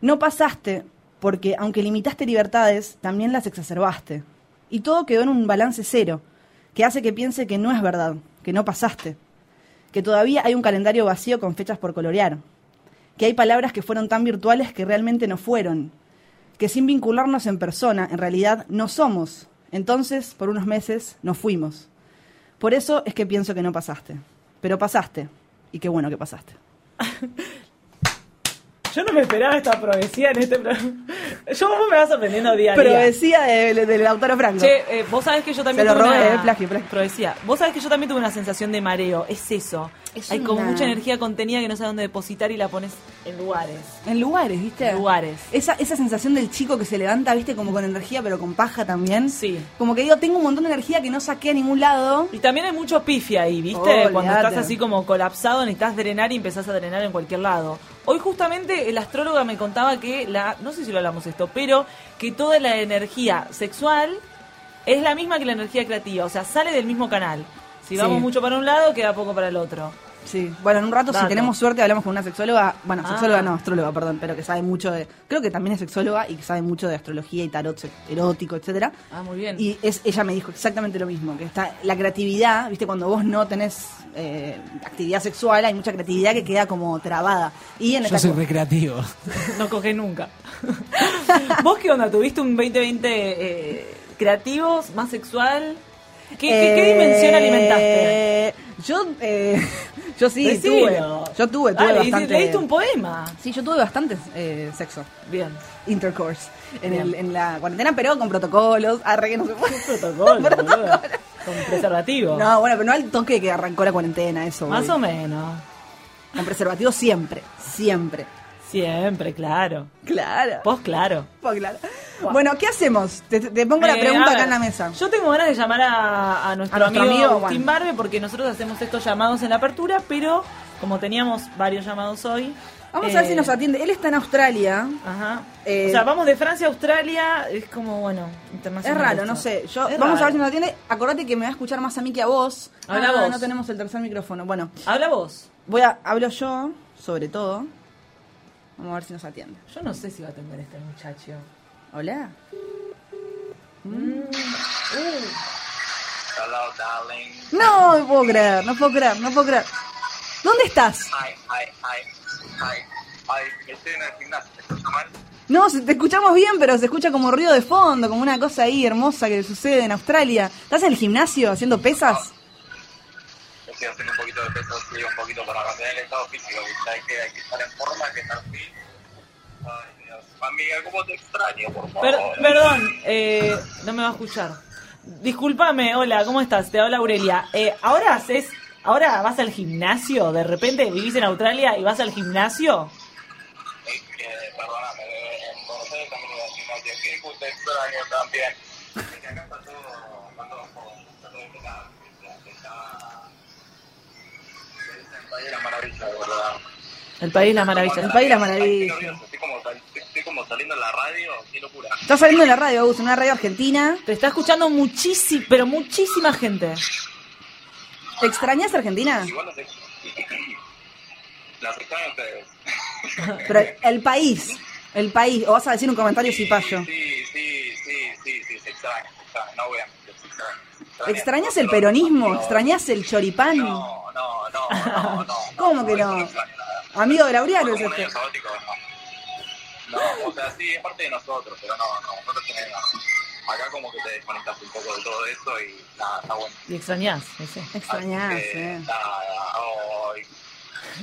No pasaste porque, aunque limitaste libertades, también las exacerbaste. Y todo quedó en un balance cero, que hace que piense que no es verdad, que no pasaste, que todavía hay un calendario vacío con fechas por colorear, que hay palabras que fueron tan virtuales que realmente no fueron, que sin vincularnos en persona, en realidad no somos. Entonces, por unos meses, nos fuimos. Por eso es que pienso que no pasaste. Pero pasaste. Y qué bueno que pasaste. Yo no me esperaba esta profecía en este programa. Yo vos me vas aprendiendo día a día. Profecía de- del autor Franco. Che, eh, vos sabés que yo también Se lo robé, una... eh, plagio, plagio. Profecía. Vos sabés que yo también tuve una sensación de mareo. Es eso. Es Hay como mucha energía contenida que no sabes dónde depositar y la pones en lugares. En lugares, ¿viste? En lugares. Esa, esa sensación del chico que se levanta, ¿viste? Como con energía, pero con paja también. Sí. Como que digo, tengo un montón de energía que no saqué a ningún lado. Y también hay mucho pifia ahí, ¿viste? Oh, Cuando olvidate. estás así como colapsado, necesitas drenar y empezás a drenar en cualquier lado. Hoy justamente el astróloga me contaba que la, no sé si lo hablamos esto, pero que toda la energía sexual es la misma que la energía creativa, o sea, sale del mismo canal. Si Sí. vamos mucho para un lado, queda poco para el otro. Sí, bueno, en un rato, Dato. si tenemos suerte, hablamos con una sexóloga, bueno, Ah. sexóloga no, astróloga, perdón, pero que sabe mucho de, creo que también es sexóloga y que sabe mucho de astrología y tarot erótico, etcétera. Ah, muy bien. Y es, ella me dijo exactamente lo mismo, que está la creatividad, viste, cuando vos no tenés eh, actividad sexual, hay mucha creatividad que queda como trabada. Y en Yo soy recreativo. no coges nunca. ¿Vos qué onda? ¿Tuviste un 2020 eh, creativos, más sexual? ¿Qué, qué- qué Eh, dimensión alimentaste? Yo, eh, yo sí, Decilo. tuve. Yo tuve, tuve y bastante. leíste un poema. Sí, yo tuve bastante eh, sexo. Bien. Intercourse. En, Bien. el, en la cuarentena, pero con protocolos. Arre que no se puede. Protocolo. Con preservativo. No, bueno, pero no al toque que arrancó la cuarentena, eso. Más voy. o menos. Con preservativo siempre, siempre. Siempre, claro. Claro. Vos, claro. Vos, claro. Bueno, ¿qué hacemos? Te, te pongo la Eh, pregunta acá en la mesa. Yo tengo ganas de llamar a, a nuestro, A nuestro amigo, amigo, bueno. Barbe porque nosotros hacemos estos llamados en la apertura, pero como teníamos varios llamados hoy. Vamos a ver eh, si nos atiende. Él está en Australia. Ajá. Eh, o sea, vamos de Francia a Australia, es como, bueno, Es internacional. raro, esto. no sé. Yo, Es vamos a ver raro. si nos atiende. Acordate que me va a escuchar más a mí que a vos. Habla Ah, vos. No tenemos el tercer micrófono. Bueno, Habla vos. voy a hablo yo, sobre todo. Vamos a ver si nos atiende. Yo no sé si va a atender este muchacho. Hola. Mm. Hello, darling. No, no puedo creer, no puedo creer, no puedo creer. ¿Dónde estás? Ay, ay, ay, ay, ay, estoy en el gimnasio, ¿te escucho mal? No, se- te escuchamos bien, pero se escucha como ruido de fondo, como una cosa ahí hermosa que sucede en Australia. ¿Estás en el gimnasio haciendo pesas? Estoy haciendo un poquito de peso, sí, un poquito para mantener el estado físico, que, hay que estar en forma, hay que estar fit. Ay, Dios. Amiga, ¿cómo te extraño, por favor? Per- perdón, eh, no me va a escuchar. Discúlpame, hola, ¿cómo estás? Te habla Aurelia. Eh, ahora haces, ahora vas al gimnasio, de repente vivís en Australia y vas al gimnasio. Eh, perdóname, Buenos Aires también al gimnasio. Qué puta extraño también. País la maravilla, de verdad. El país la maravilla. El país la maravilla. Estoy como, estoy como saliendo en la radio, qué locura. Está saliendo en la radio, Agus, en una radio argentina. Te está escuchando muchísima, pero muchísima gente. ¿Te extrañas Argentina? Igual ex- Las extraño a ustedes. Pero el país, el país, o vas a decir un comentario cipayo. Sí, sí, sí, sí, sí, se extraña, se extraña, no voy a mentir, se extraña. se extraña. ¿Extrañas el peronismo? ¿Extrañas el choripán? No, no, no, no, no. ¿Cómo que no? Amigo de Laureano es este. no. O sea, sí, es parte de nosotros, pero no, no, nosotros tenemos... Acá como que te desconectas un poco de todo eso y nada, está bueno. Y extrañás, sí. Extrañás, eh. Nada, hoy...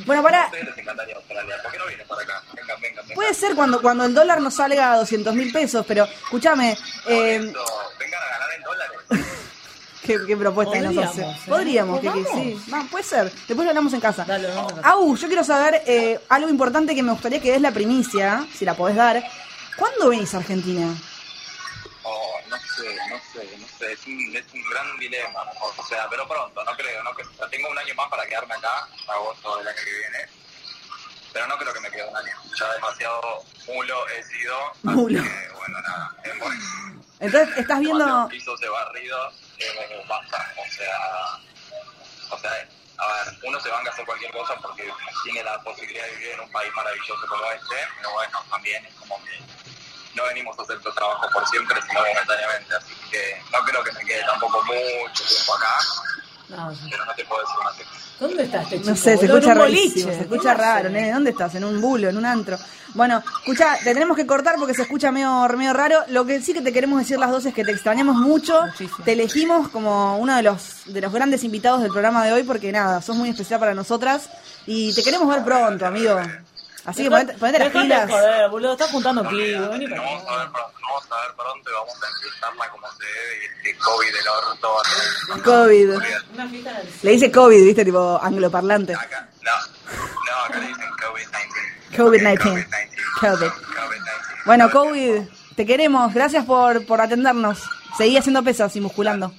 Bueno, pará. A ustedes les encantaría Australia, ¿por qué no vienen para acá? Vengan, vengan, vengan. Puede ser cuando, cuando el dólar nos salga a 200 mil pesos, pero escúchame, eh, Vengan a ganar en dólares. ¿Qué, qué propuesta que nos Podríamos, hace? ¿eh? Podríamos, Pues Kiki, vamos. sí. Va, puede ser. Después lo hablamos en casa. Dale, vamos a casa. Au, yo quiero saber eh, algo importante que me gustaría que des la primicia, si la podés dar. ¿Cuándo venís a Argentina? Oh, no sé, no sé, no sé, es un, es un gran dilema. O sea, pero pronto, no creo, no creo. O sea, tengo un año más para quedarme acá, agosto del año que viene. Pero no creo que me quede un año. Ya demasiado mulo he sido. así Mulo. que, bueno, nada. bueno, Entonces, estás viendo... pisos de barridos, eh, basta. O sea, o sea, a ver, uno se van a hacer cualquier cosa porque tiene la posibilidad de vivir en un país maravilloso como este, pero bueno, también es como que no venimos a hacer tu trabajo por siempre, sino momentáneamente, así que no creo que me quede tampoco mucho tiempo acá, No, pero no te puedo decir una cosa. ¿Dónde está este chico? No sé, se escucha rarísimo, se escucha ¿Qué raro, nene. ¿Dónde estás? ¿En un bulo, en un antro? Bueno, escucha, te tenemos que cortar porque se escucha medio, medio raro. Lo que sí que te queremos decir las dos es que te extrañamos mucho. Te elegimos como uno de los, de los grandes invitados del programa de hoy porque nada, sos muy especial para nosotras y te queremos ver pronto, amigo. Así que ponete, ponete las pilas. joder, boludo, estás juntando kilos, vení para No vamos a ver, pronto- no vamos a ver pronto y vamos a empezarla como se debe y este COVID del orto va a ser- COVID. Una Le dice COVID, viste, tipo angloparlante. No, no, acá le dicen COVID-19. COVID-19. COVID. Bueno, COVID, te queremos. Gracias por, por atendernos. Seguí haciendo pesas y musculando.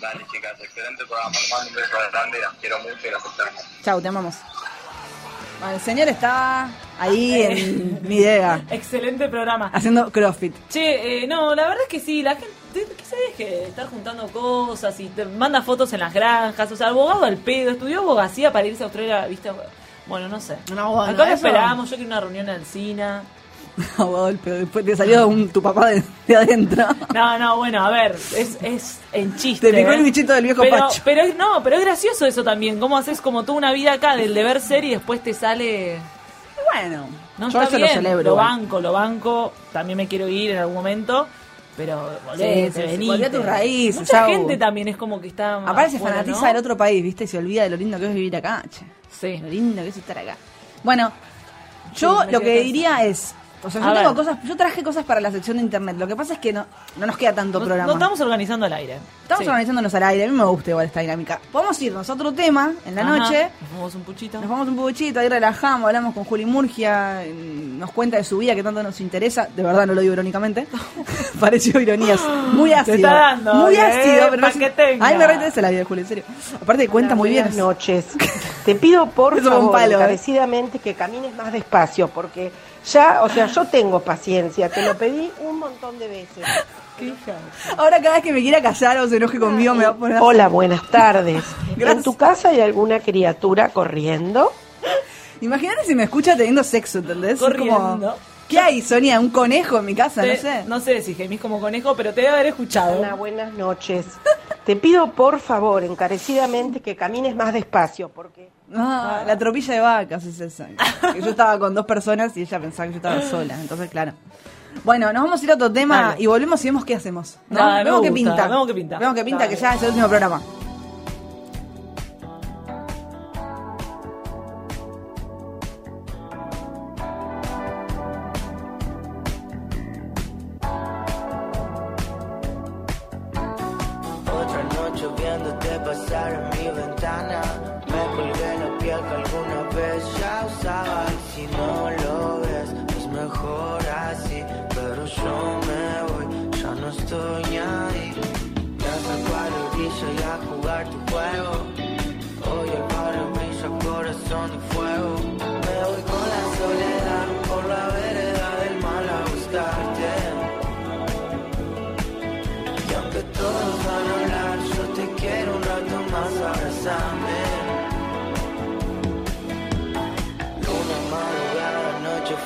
Dale, chicas, excelente programa. Les mando un beso grande, las quiero mucho y las extraño. Chau, te amamos. Bueno, el señor está ahí en mi idea, Excelente programa. haciendo CrossFit. Che, eh, no, la verdad es que sí, la gente, ¿qué sabes que estar juntando cosas y te manda fotos en las granjas? O sea, abogado al pedo, estudió abogacía para irse a Australia, ¿viste? Bueno, no sé. No, bueno, Acá lo eso- esperábamos, yo quiero una reunión en del pedo. Después te salió un, tu papá de, de adentro. No, no, bueno, a ver, es, es en chiste. Te picó ¿eh? el bichito del viejo pero, Pacho. Pero es- no, pero es gracioso eso también. ¿Cómo haces como toda una vida acá del deber ser y después te sale. Bueno, No yo está eso lo bien, celebro. Lo igual. banco, lo banco. También me quiero ir en algún momento. Pero volvete, Sí, venite. a tus raíces, Mucha gente también es como que está. Aparte se fanatiza ¿no? del otro país, ¿viste? Y se olvida de lo lindo que es vivir acá, che. Sí. Lo lindo que es estar acá. Bueno, yo Sí, lo que diría es... O sea, yo tengo cosas, yo traje cosas para la sección de internet. Lo que pasa es que no, no nos queda tanto programa. no estamos organizando al aire. Estamos Sí. organizándonos al aire. A mí me gusta igual esta dinámica. Podemos irnos a otro tema en la Ajá. noche. Nos vamos un puchito. Nos vamos un puchito, ahí relajamos, hablamos con Juli Murgia, nos cuenta de su vida que tanto nos interesa. De verdad no lo digo irónicamente. Pareció ironías. Muy ácido. está dando, muy ¿eh? ácido, pero no que tenga. Ay, me reinteresa la vida de Juli, en serio. Aparte cuenta muy bien. Buenas noches. Te pido por favor, palo, ¿eh? encarecidamente, que camines más despacio, porque ya, o sea, yo tengo paciencia, te lo pedí un montón de veces. Ahora cada vez que me quiera callar o se enoje conmigo me va a poner. Hola, buenas tardes. ¿En tu casa hay alguna criatura corriendo? Imagínate si me escucha teniendo sexo, ¿entendés? Es Corriendo. como, ¿Qué hay, Sonia? ¿Un conejo en mi casa? Te- no sé. No sé si gemís como conejo, pero te debe haber escuchado. Buenas noches. Te pido por favor, encarecidamente, que camines más despacio, porque Ah, la tropilla de vacas es esa. Que yo estaba con dos personas y ella pensaba que yo estaba sola. Entonces, claro. Bueno, nos vamos a ir a otro tema Dale. y volvemos y vemos qué hacemos. vemos qué pinta. vemos qué pinta. Vemos qué pinta, Dale. que ya es el último programa.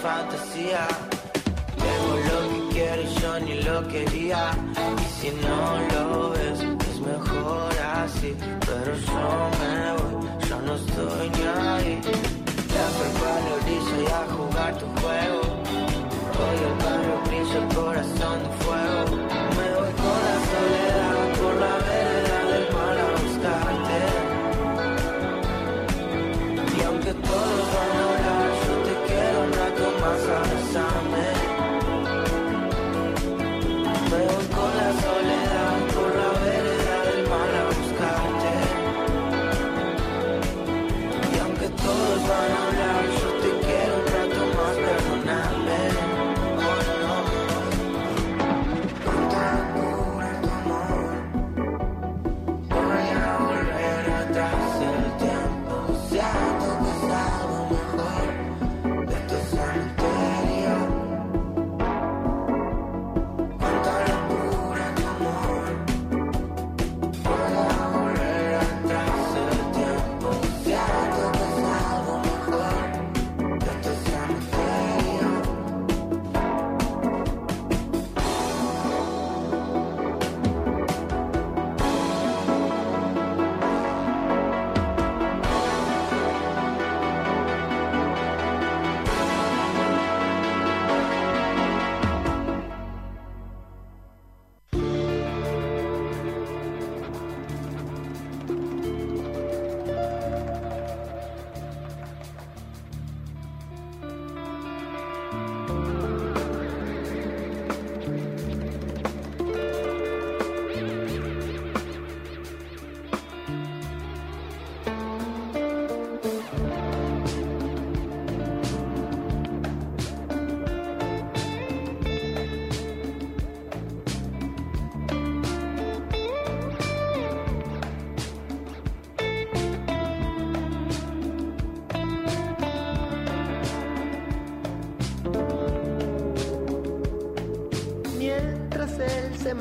Fantasía. Tengo lo que quiero y yo ni lo quería. Y si no lo ves, es mejor así. Pero yo me voy, ya no estoy ni ahí. Te acerco a la orilla y a jugar tu juego. Hoy el barrio brilla, el corazón de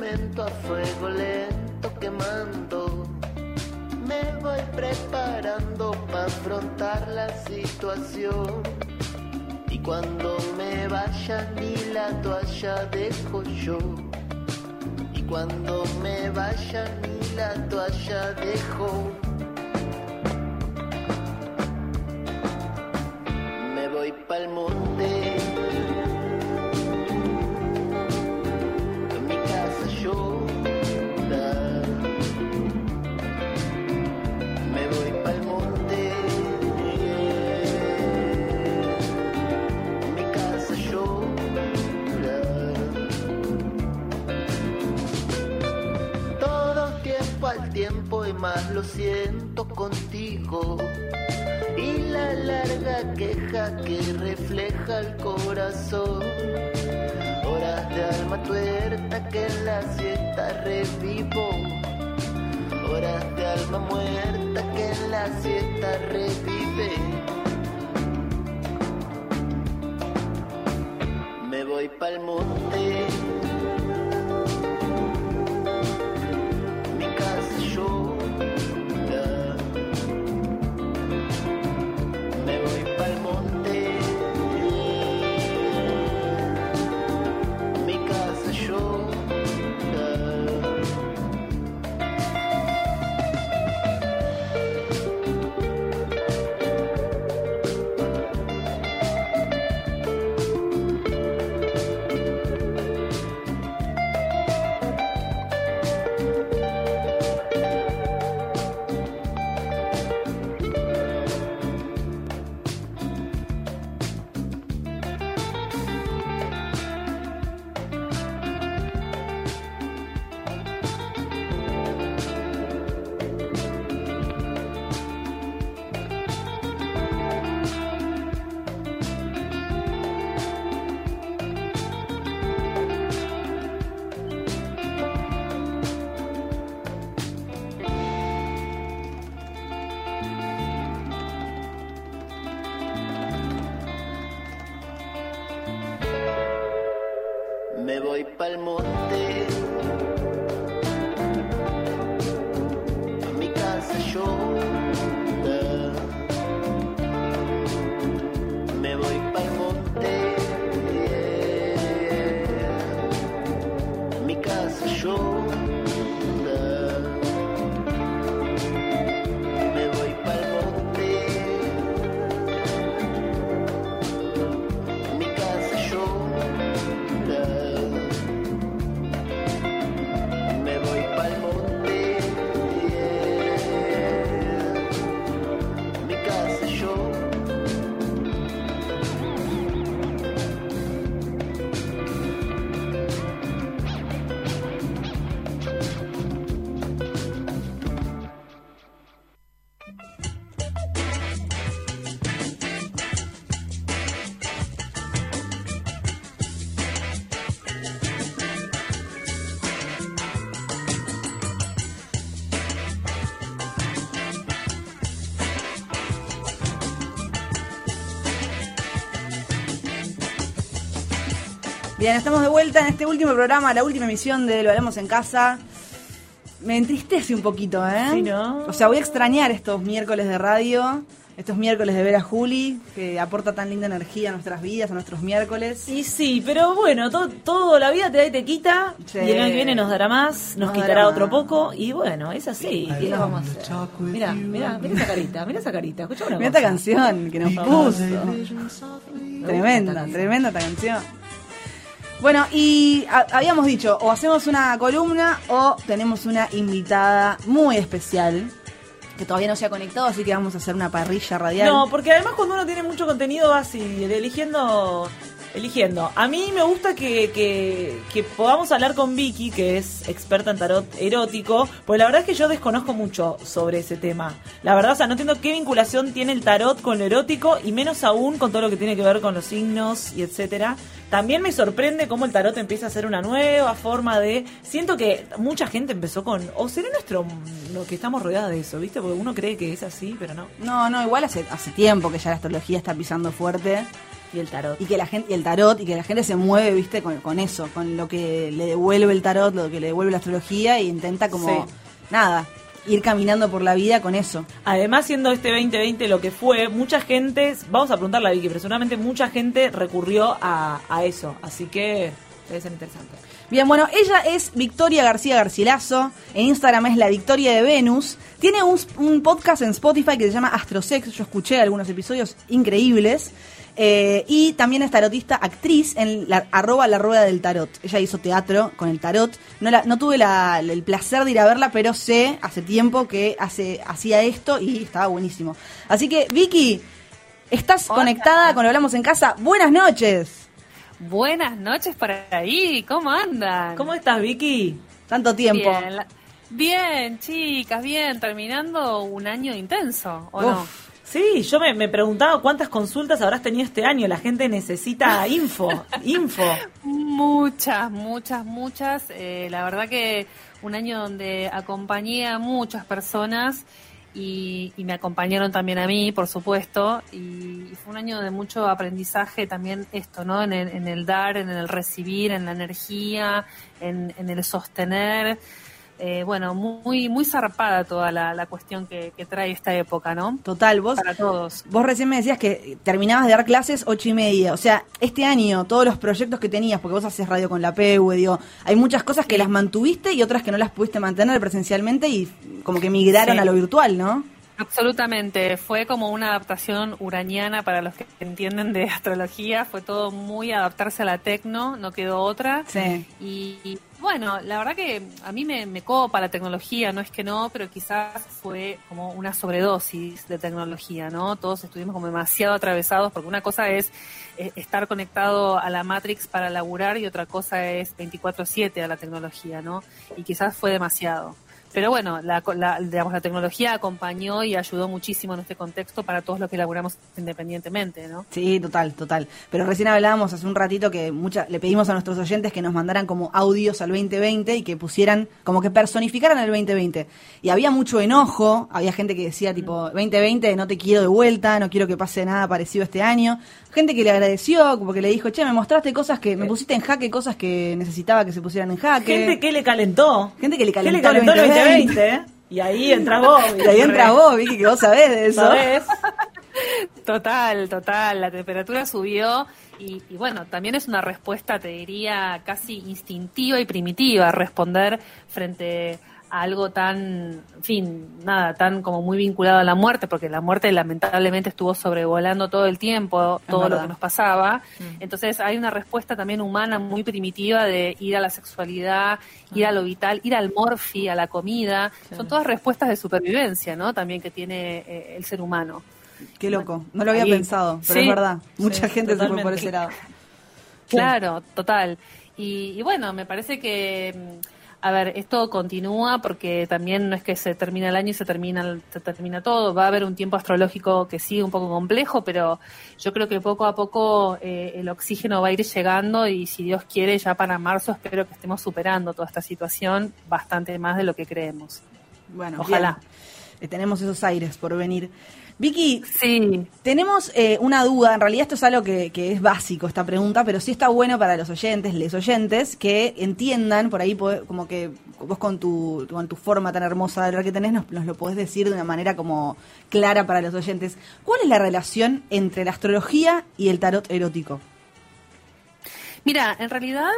a fuego lento quemando, me voy preparando para afrontar la situación. Y cuando me vaya ni la toalla dejo yo. Y cuando me vaya ni la toalla dejo. Lo siento contigo. Y la larga queja que refleja el corazón. Horas de alma tuerta que en la siesta revivo. Horas de alma muerta que en la siesta revive. Bien, estamos de vuelta en este último programa, la última emisión de Lo Hablamos en Casa. Me entristece un poquito, ¿eh? Sí, ¿no? O sea, voy a extrañar estos miércoles de radio, estos miércoles de ver a Juli, que aporta tan linda energía a nuestras vidas, a nuestros miércoles. Y sí, pero bueno, todo, todo la vida te da y te quita. Sí. Y el año que viene nos dará más, nos, Nos quitará otro poco. Y bueno, es así. ¿Qué vamos a hacer? Mira, mira, mira esa carita, mira esa carita. Escucha una Mira esta canción que nos puso. Tremenda, tremenda esta canción. Bueno, y habíamos dicho, o hacemos una columna o tenemos una invitada muy especial que todavía no se ha conectado, así que vamos a hacer una parrilla radial. No, porque además cuando uno tiene mucho contenido va así, eligiendo, eligiendo. A mí me gusta que, que, que podamos hablar con Vicky, que es experta en tarot erótico, pues la verdad es que yo desconozco mucho sobre ese tema. La verdad, o sea, no entiendo qué vinculación tiene el tarot con lo erótico y menos aún con todo lo que tiene que ver con los signos y etcétera. También me sorprende cómo el tarot empieza a ser una nueva forma de... Siento que mucha gente empezó con... O será nuestro... Lo que estamos rodeados de eso, ¿viste? Porque uno cree que es así, pero no. No, no, igual hace, hace tiempo que ya la astrología está pisando fuerte. Y el tarot. Y que la gente, y el tarot, y que la gente se mueve, viste, con, con eso, con lo que le devuelve el tarot, lo que le devuelve la astrología, e intenta como, Sí. nada, ir caminando por la vida con eso. Además, siendo este 2020 lo que fue, mucha gente, vamos a preguntarle a Vicky, pero seguramente mucha gente recurrió a, a eso. Así que debe ser interesante. Bien, bueno, ella es Victoria García Garcilaso, en Instagram es la Victoria de Venus, tiene un, un podcast en Spotify que se llama Astrosex, yo escuché algunos episodios increíbles, eh, y también es tarotista actriz en la, arroba la rueda del tarot. Ella hizo teatro con el tarot, no, la- no tuve la- el placer de ir a verla, pero sé hace tiempo que hace, hacía esto y estaba buenísimo. Así que, Vicky, estás conectada con Lo Hablamos en Casa, buenas noches. Buenas noches por ahí, ¿cómo andan? ¿Cómo estás, Vicky? Tanto tiempo. Bien, la- bien, chicas, bien, terminando un año intenso, ¿o no? Sí, yo me, me preguntaba cuántas consultas habrás tenido este año. La gente necesita info, info. Muchas, muchas, muchas. Eh, la verdad que un año donde acompañé a muchas personas y, y me acompañaron también a mí, por supuesto. Y, y fue un año de mucho aprendizaje también esto, ¿no? En el, en el dar, en el recibir, en la energía, en, en el sostener. Eh, bueno, muy, muy zarpada toda la, la cuestión que, que trae esta época, ¿no? Total, vos. Para todos. Vos recién me decías que terminabas de dar clases ocho y media. O sea, este año, todos los proyectos que tenías, porque vos haces radio con la PEU, digo, hay muchas cosas que las mantuviste y otras que no las pudiste mantener presencialmente y como que migraron Sí. a lo virtual, ¿no? Absolutamente, fue como una adaptación uraniana para los que entienden de astrología, fue todo muy adaptarse a la tecno, no quedó otra. Sí. Y, y, bueno, la verdad que a mí me, me copa la tecnología, no es que no, pero quizás fue como una sobredosis de tecnología, ¿no? Todos estuvimos como demasiado atravesados, porque una cosa es eh, estar conectado a la Matrix para laburar y otra cosa es 24/7 a la tecnología, ¿no? Y quizás fue demasiado. Pero bueno, la, la- digamos, la tecnología acompañó y ayudó muchísimo en este contexto para todos los que laburamos independientemente, ¿no? Sí, total, total. Pero recién hablábamos hace un ratito que mucha, le pedimos a nuestros oyentes que nos mandaran como audios al 2020 y que pusieran, como que personificaran el 2020. Y había mucho enojo, había gente que decía tipo, 2020 no te quiero de vuelta, no quiero que pase nada parecido este año. Gente que le agradeció, como que le dijo, che, me mostraste cosas que, me pusiste en jaque cosas que necesitaba que se pusieran en jaque. Gente que le calentó. Gente que le ¿Qué calentó, le calentó el el 2020? ¿eh? Y ahí entra vos. Y ahí entra vos, Vicky, que vos sabés de eso. ¿Sabés? Total, total. La temperatura subió y, y bueno, también es una respuesta, te diría, casi instintiva y primitiva, responder frente a algo tan, en fin, nada, tan como muy vinculado a la muerte, porque la muerte lamentablemente estuvo sobrevolando todo el tiempo, todo lo que nos pasaba. Mm. Entonces hay una respuesta también humana muy primitiva de ir a la sexualidad, ir a lo vital, ir al morfi, a la comida. Son todas respuestas de supervivencia, ¿no? También que tiene eh, el ser humano. Qué loco. No lo había Ahí. pensado, pero Sí. es verdad. Mucha Sí, gente se fue por totalmente. ese lado. Claro, total. Y, y bueno, me parece que, mm, a ver, esto continúa porque también no es que se termina el año y se termina, se termina todo. Va a haber un tiempo astrológico que sigue un poco complejo, pero yo creo que poco a poco eh, el oxígeno va a ir llegando y si Dios quiere, ya para marzo espero que estemos superando toda esta situación bastante más de lo que creemos. Bueno, Ojalá. bien. Eh, tenemos esos aires por venir. Vicky, sí. tenemos eh, una duda, en realidad esto es algo que, que es básico, esta pregunta, pero sí está bueno para los oyentes, les oyentes, que entiendan, por ahí como que vos con tu, con tu forma tan hermosa de hablar que tenés, nos, nos lo podés decir de una manera como clara para los oyentes. ¿Cuál es la relación entre la astrología y el tarot erótico? Mira, en realidad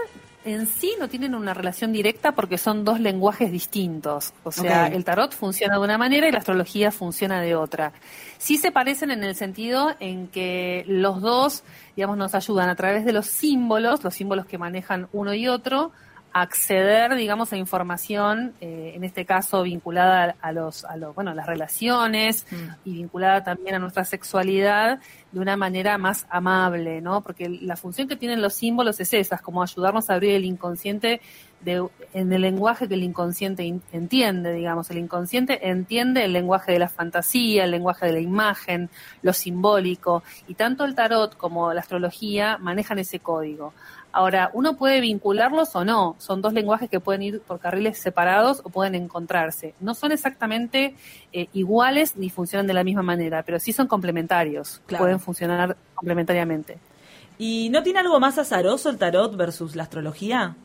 en sí no tienen una relación directa porque son dos lenguajes distintos. O sea, el tarot funciona de una manera y la astrología funciona de otra. Sí se parecen en el sentido en que los dos, digamos, nos ayudan a través de los símbolos, los símbolos que manejan uno y otro, acceder, digamos, a información, eh, en este caso vinculada a los, a los, bueno, a las relaciones y vinculada también a nuestra sexualidad de una manera más amable, ¿no? Porque la función que tienen los símbolos es esa, es como ayudarnos a abrir el inconsciente de, en el lenguaje que el inconsciente in- entiende, digamos. El inconsciente entiende el lenguaje de la fantasía, el lenguaje de la imagen, lo simbólico, y tanto el tarot como la astrología manejan ese código. Ahora, uno puede vincularlos o no, son dos lenguajes que pueden ir por carriles separados o pueden encontrarse. No son exactamente eh, iguales ni funcionan de la misma manera, pero sí son complementarios, Claro. pueden funcionar complementariamente. ¿Y no tiene algo más azaroso el tarot versus la astrología?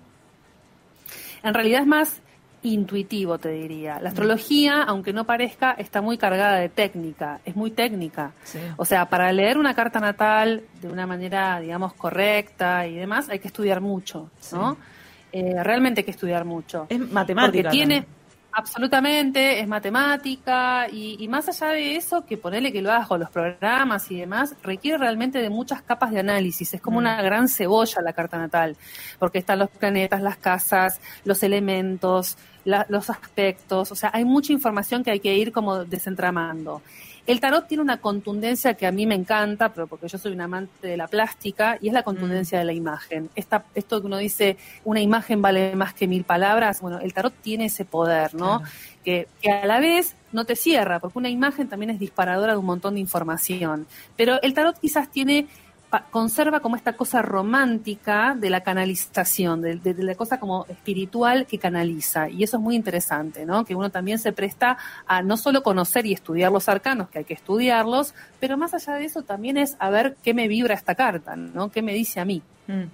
En realidad es más intuitivo, te diría. La astrología, aunque no parezca, está muy cargada de técnica, es muy técnica. O sea, para leer una carta natal de una manera, digamos, correcta y demás, hay que estudiar mucho, ¿no? Eh, realmente hay que estudiar mucho. Es matemática Porque tiene, también. Absolutamente, es matemática y, y más allá de eso, que ponerle que lo hagas con los programas y demás, requiere realmente de muchas capas de análisis. Es como Mm. una gran cebolla la carta natal, porque están los planetas, las casas, los elementos, la- los aspectos, o sea, hay mucha información que hay que ir como desentramando. El tarot tiene una contundencia que a mí me encanta, pero porque yo soy un amante de la plástica, y es la contundencia de la imagen. Esta, esto que uno dice, una imagen vale más que mil palabras, bueno, el tarot tiene ese poder, ¿no? Que, que a la vez no te cierra, porque una imagen también es disparadora de un montón de información. Pero el tarot quizás tiene conserva como esta cosa romántica de la canalización, de, de- de la cosa como espiritual que canaliza. Y eso es muy interesante, ¿no? Que uno también se presta a no solo conocer y estudiar los arcanos, que hay que estudiarlos, pero más allá de eso también es a ver qué me vibra esta carta, ¿no? ¿Qué me dice a mí?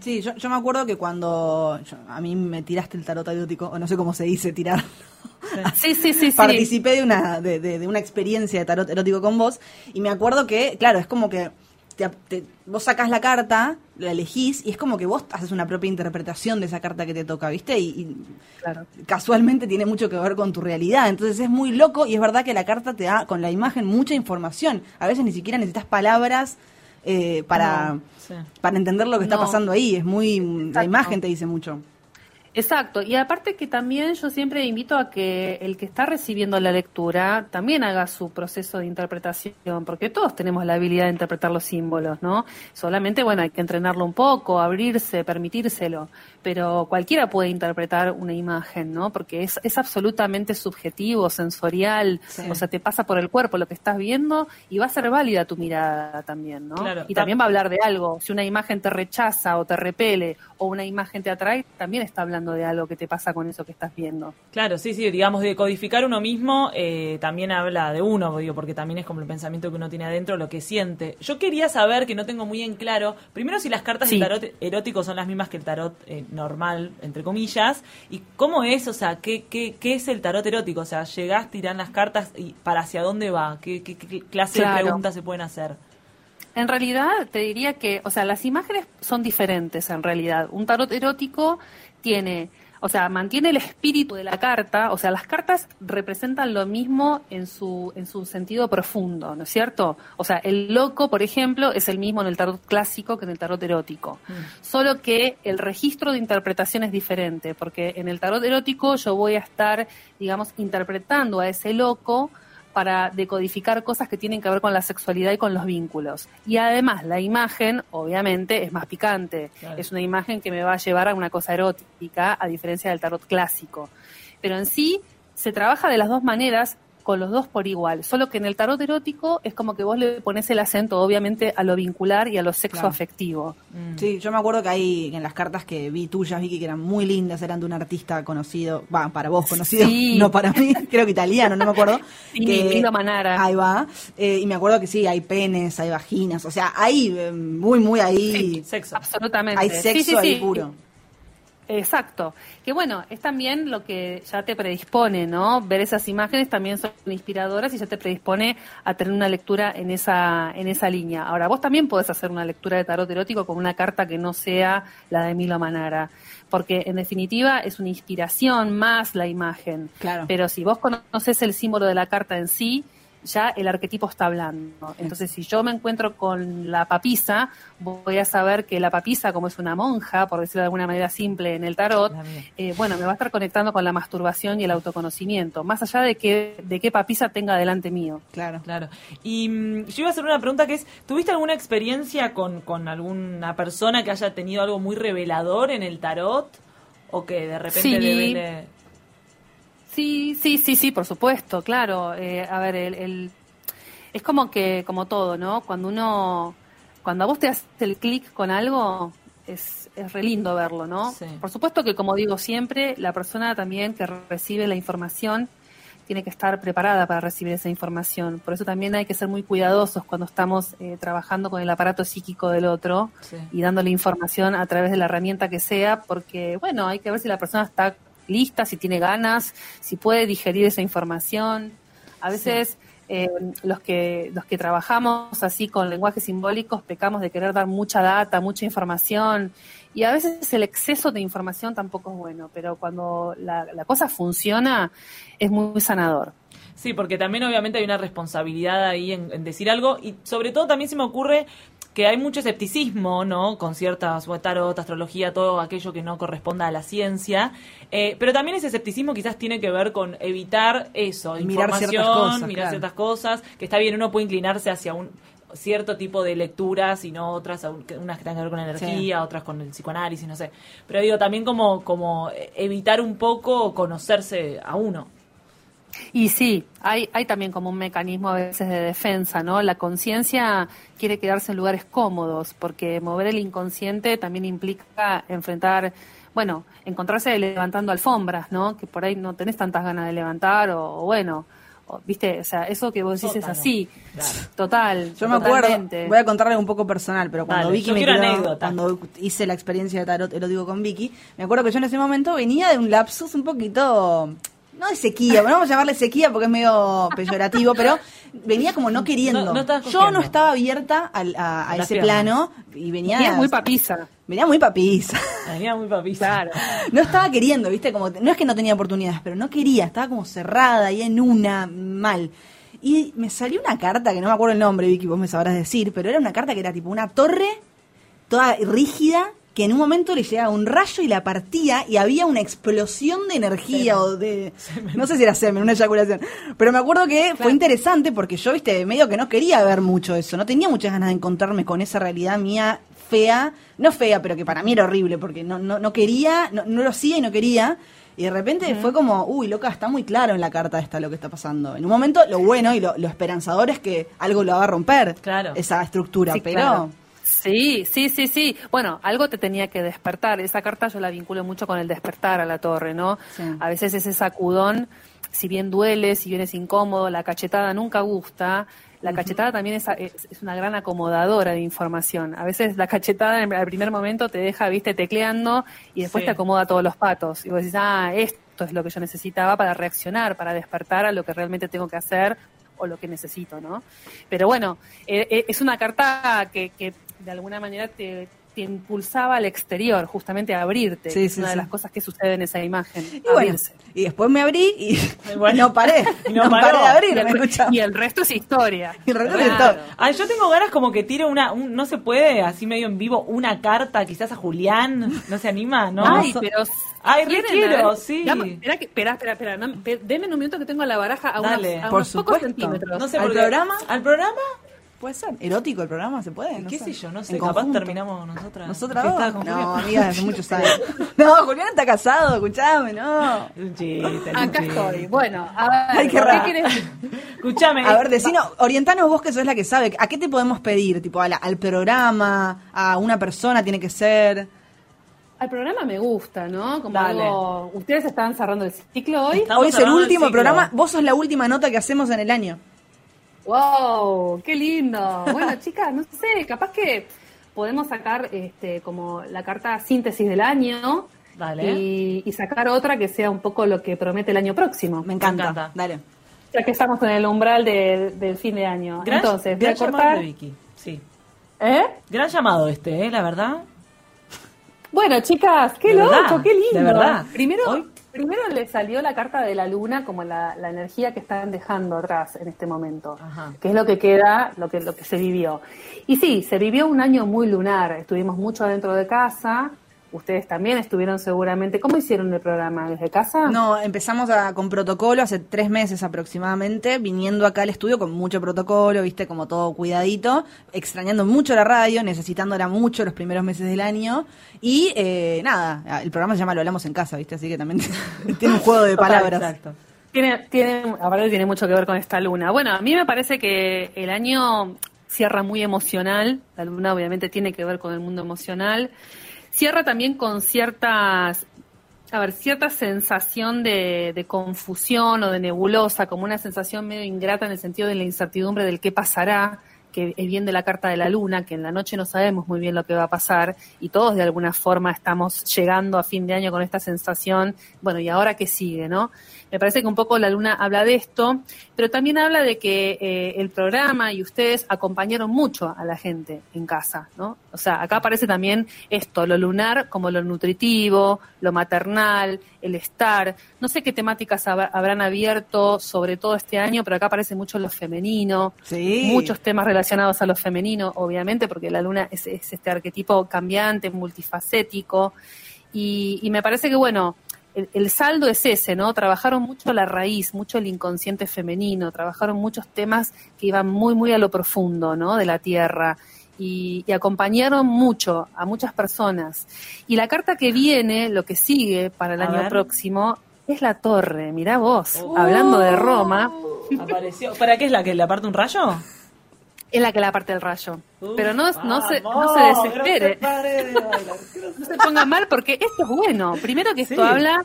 Sí, yo, yo me acuerdo que cuando yo- a mí me tiraste el tarot erótico, o no sé cómo se dice tirar, Sí, sí, sí, sí. participé de una, de, de- de una experiencia de tarot erótico con vos, y me acuerdo que, claro, es como que te- te- vos sacás la carta, la elegís, y es como que vos haces una propia interpretación de esa carta que te toca, ¿viste? Y, y casualmente tiene mucho que ver con tu realidad, entonces es muy loco, y es verdad que la carta te da con la imagen mucha información, a veces ni siquiera necesitas palabras eh, para No, sí. para entender lo que está pasando ahí. Es muy. La imagen te dice mucho. Exacto, y aparte que también yo siempre invito a que el que está recibiendo la lectura también haga su proceso de interpretación, porque todos tenemos la habilidad de interpretar los símbolos, ¿no? Solamente, bueno, hay que entrenarlo un poco, abrirse, permitírselo, pero cualquiera puede interpretar una imagen, ¿no? Porque es, es absolutamente subjetivo, sensorial, o sea, te pasa por el cuerpo lo que estás viendo y va a ser válida tu mirada también, ¿no? Claro. y también va a hablar de algo, si una imagen te rechaza o te repele o una imagen te atrae, también está hablando de algo que te pasa con eso que estás viendo. Claro, sí, sí, digamos, de codificar uno mismo eh, también habla de uno, digo, porque también es como el pensamiento que uno tiene adentro, lo que siente. Yo quería saber, que no tengo muy en claro, primero si las cartas Sí. del tarot erótico son las mismas que el tarot eh, normal, entre comillas. ¿Y cómo es? O sea, ¿qué, qué, qué es el tarot erótico? O sea, llegás, tirán las cartas y para hacia dónde va? ¿Qué, qué- qué clase Claro. de preguntas se pueden hacer? En realidad, te diría que, o sea, las imágenes son diferentes en realidad. Un tarot erótico tiene, o sea, mantiene el espíritu de la carta, o sea, las cartas representan lo mismo en su, en su sentido profundo, ¿no es cierto? O sea, el loco, por ejemplo, es el mismo en el tarot clásico que en el tarot erótico. Solo que el registro de interpretación es diferente, porque en el tarot erótico yo voy a estar, digamos, interpretando a ese loco para decodificar cosas que tienen que ver con la sexualidad y con los vínculos. Y además la imagen, obviamente, es más picante. Claro. Es una imagen que me va a llevar a una cosa erótica, a diferencia del tarot clásico. Pero en sí se trabaja de las dos maneras con los dos por igual, solo que en el tarot erótico es como que vos le pones el acento obviamente a lo vincular y a lo sexo Claro. afectivo. Sí, yo me acuerdo que hay en las cartas que vi tuyas, Vicky, que eran muy lindas, eran de un artista conocido, va, para vos conocido, Sí. no para mí, creo que italiano, no me acuerdo. Sí, que, Milo Manara. Ahí va. Eh, y me acuerdo que sí, hay penes, hay vaginas, o sea, hay eh, muy, muy ahí. sexo. Absolutamente. Hay Sí, sexo sí, ahí sí. puro. Exacto. Que bueno, es también lo que ya te predispone, ¿no? Ver esas imágenes también son inspiradoras y ya te predispone a tener una lectura en esa, en esa línea. Ahora, vos también podés hacer una lectura de tarot erótico con una carta que no sea la de Milo Manara. Porque en definitiva es una inspiración más la imagen. Claro. Pero si vos conoces el símbolo de la carta en sí, ya el arquetipo está hablando. Entonces, si yo me encuentro con la papisa, voy a saber que la papisa, como es una monja, por decirlo de alguna manera simple en el tarot, eh, bueno, me va a estar conectando con la masturbación y el autoconocimiento, más allá de que de qué papisa tenga delante mío. Claro. Claro. Y mm, yo iba a hacer una pregunta que es, ¿tuviste alguna experiencia con, con alguna persona que haya tenido algo muy revelador en el tarot? ¿O que de repente Sí. Sí, sí, sí, sí, por supuesto, claro. Eh, a ver, el, el- es como que, como todo, ¿no? Cuando uno, cuando a vos te hace el clic con algo, es, es re lindo verlo, ¿no? Sí. Por supuesto que, como digo siempre, la persona también que recibe la información tiene que estar preparada para recibir esa información. Por eso también hay que ser muy cuidadosos cuando estamos eh, trabajando con el aparato psíquico del otro Sí. y dándole información a través de la herramienta que sea, porque, bueno, hay que ver si la persona está lista, si tiene ganas, si puede digerir esa información. A veces eh, los que los que trabajamos así con lenguajes simbólicos pecamos de querer dar mucha data, mucha información y a veces el exceso de información tampoco es bueno, pero cuando la, la cosa funciona es muy sanador. Sí, porque también obviamente hay una responsabilidad ahí en, en decir algo y sobre todo también se me ocurre que hay mucho escepticismo, ¿no? Con ciertas, tarot, astrología, todo aquello que no corresponda a la ciencia. Eh, pero también ese escepticismo quizás tiene que ver con evitar eso, Mirar información, ciertas cosas, mirar claro. ciertas cosas, que está bien, uno puede inclinarse hacia un cierto tipo de lecturas y no otras, unas que tengan que ver con la energía, otras con el psicoanálisis, no sé. Pero digo, también como, como evitar un poco conocerse a uno. Y sí, hay, hay también como un mecanismo a veces de defensa, ¿no? La conciencia quiere quedarse en lugares cómodos, porque mover el inconsciente también implica enfrentar, bueno, encontrarse levantando alfombras, ¿no? Que por ahí no tenés tantas ganas de levantar, o, o bueno, o, viste, o sea, eso que vos decís es así, total. Yo me acuerdo, voy a contarle un poco personal, pero cuando Dale, Vicky yo me anécdota. cuando hice la experiencia de tarot erótico con Vicky, me acuerdo que yo en ese momento venía de un lapsus un poquito no de sequía, no vamos a llamarle sequía porque es medio peyorativo, pero venía como no queriendo. No- no estabas yo no estaba abierta al- a, ese piernas. plano y venía Venía muy papisa. Venía muy papisa. Venía muy papisa. Claro. No estaba queriendo, ¿viste? Como no es que no tenía oportunidades, pero no quería, estaba como cerrada y en una mal. Y me salió una carta que no me acuerdo el nombre, Vicky, vos me sabrás decir, pero era una carta que era tipo una torre toda rígida que en un momento le llegaba un rayo y la partía y había una explosión de energía o de no sé si era semen, una eyaculación, pero me acuerdo que fue interesante porque yo, viste, medio que no quería ver mucho eso, no tenía muchas ganas de encontrarme con esa realidad mía fea, no fea, pero que para mí era horrible porque no no, no quería, no, no lo hacía y no quería. Y de repente fue como, uy, loca, está muy claro en la carta esta lo que está pasando. En un momento, lo bueno y lo, lo esperanzador es que algo lo va a romper, Claro. esa estructura, Sí, pero... claro. Sí, sí, sí, sí. Bueno, algo te tenía que despertar. Esa carta yo la vinculo mucho con el despertar a la torre, ¿no? Sí. A veces ese sacudón, si bien duele, si bien es incómodo, la cachetada nunca gusta, La cachetada también es, es, es una gran acomodadora de información. A veces la cachetada en el primer momento te deja, viste, tecleando y después Sí. te acomoda todos los patos. Y vos decís, ah, esto es lo que yo necesitaba para reaccionar, para despertar a lo que realmente tengo que hacer o lo que necesito, ¿no? Pero bueno, eh, eh, es una carta que, que de alguna manera te, te impulsaba al exterior, justamente a abrirte. Sí, que es sí, una sí. de las cosas que sucede en esa imagen. Y bueno, y después me abrí y no paré. Y no paré de Y abrirme, el, escuchá. y el resto es historia. Y el resto Claro. de todo. Ay, yo tengo ganas como que tire una, un- no se puede, así medio en vivo, una carta quizás a Julián, no se anima, ¿no? Ay, pero. Ay, sí. Espera, espera, espera, no, denme un minuto que tengo la baraja a, Dale. unos, a Por unos pocos supuesto. centímetros. No sé ¿Al programa? ¿Al programa? Puede ser. ¿Erótico el programa? ¿Se puede? No ¿Qué sé. sé yo? No sé, En capaz conjunto. terminamos nosotras. ¿Nosotras dos? con No, Julián. amiga, hace muchos años. No, Julián está casado, escuchame, no. Un chiste, Acá estoy. Bueno, a ver, Ay, qué ¿qué raro. querés? Escúchame. A ver, decinos, orientanos vos que sos la que sabe. ¿A qué te podemos pedir? Tipo, a la- al programa, a una persona tiene que ser. Al programa me gusta, ¿no? Como Dale. algo. Ustedes están cerrando el ciclo hoy. Estamos Hoy es el último programa. Vos sos la última nota que hacemos en el año. ¡Wow! ¡Qué lindo! Bueno, chicas, no sé, capaz que podemos sacar este como la carta síntesis del año Dale. y, y sacar otra que sea un poco lo que promete el año próximo. Me encanta. encanta. Dale. Ya que estamos en el umbral de- del fin de año. Gran, Entonces, voy a gran cortar. de Vicky. Sí. ¿Eh? Gran llamado este, ¿eh? La verdad. Bueno, chicas, qué De loco, verdad, qué lindo. de verdad. Primero, Hoy- primero le salió la carta de la luna como la, la energía que están dejando atrás en este momento, Ajá. que es lo que queda, lo que, lo que se vivió. Y sí, se vivió un año muy lunar, estuvimos mucho adentro de casa, ustedes también estuvieron seguramente. ¿Cómo hicieron el programa? ¿Desde casa? No, empezamos a- con protocolo hace tres meses aproximadamente, viniendo acá al estudio con mucho protocolo, viste, como todo cuidadito, extrañando mucho la radio, necesitándola mucho los primeros meses del año. Y eh, nada, el programa se llama Lo Hablamos en Casa, viste, así que también tiene un juego de palabras. Exacto. Tiene, tiene, aparte tiene mucho que ver con esta luna. Bueno, a mí me parece que el año cierra muy emocional. La luna obviamente tiene que ver con el mundo emocional. Cierra también con ciertas, a ver, cierta sensación de, de confusión o de nebulosa, como una sensación medio ingrata en el sentido de la incertidumbre del qué pasará, que es bien de la carta de la luna, que en la noche no sabemos muy bien lo que va a pasar y todos de alguna forma estamos llegando a fin de año con esta sensación, bueno, ¿y ahora qué sigue, no? Me parece que un poco la luna habla de esto, pero también habla de que eh, el programa y ustedes acompañaron mucho a la gente en casa, ¿no? O sea, acá aparece también esto, lo lunar como lo nutritivo, lo maternal, el estar. No sé qué temáticas hab- habrán abierto sobre todo este año, pero acá aparece mucho lo femenino, Sí. muchos temas relacionados a lo femenino, obviamente, porque la luna es, es este arquetipo cambiante, multifacético, y, y me parece que, bueno, el, el saldo es ese, ¿no? Trabajaron mucho la raíz, mucho el inconsciente femenino, trabajaron muchos temas que iban muy, muy a lo profundo, ¿no? De la tierra. Y, y acompañaron mucho a muchas personas. Y la carta que viene, lo que sigue para el A año ver. próximo, es la torre. Mirá vos, hablando de Roma, Apareció. ¿Para qué es la que le aparte un rayo? Es la que la parte del rayo. Pero no, no, se, no se desespere. no se pare de bailar. no se ponga mal porque esto es bueno. Primero que esto Sí. habla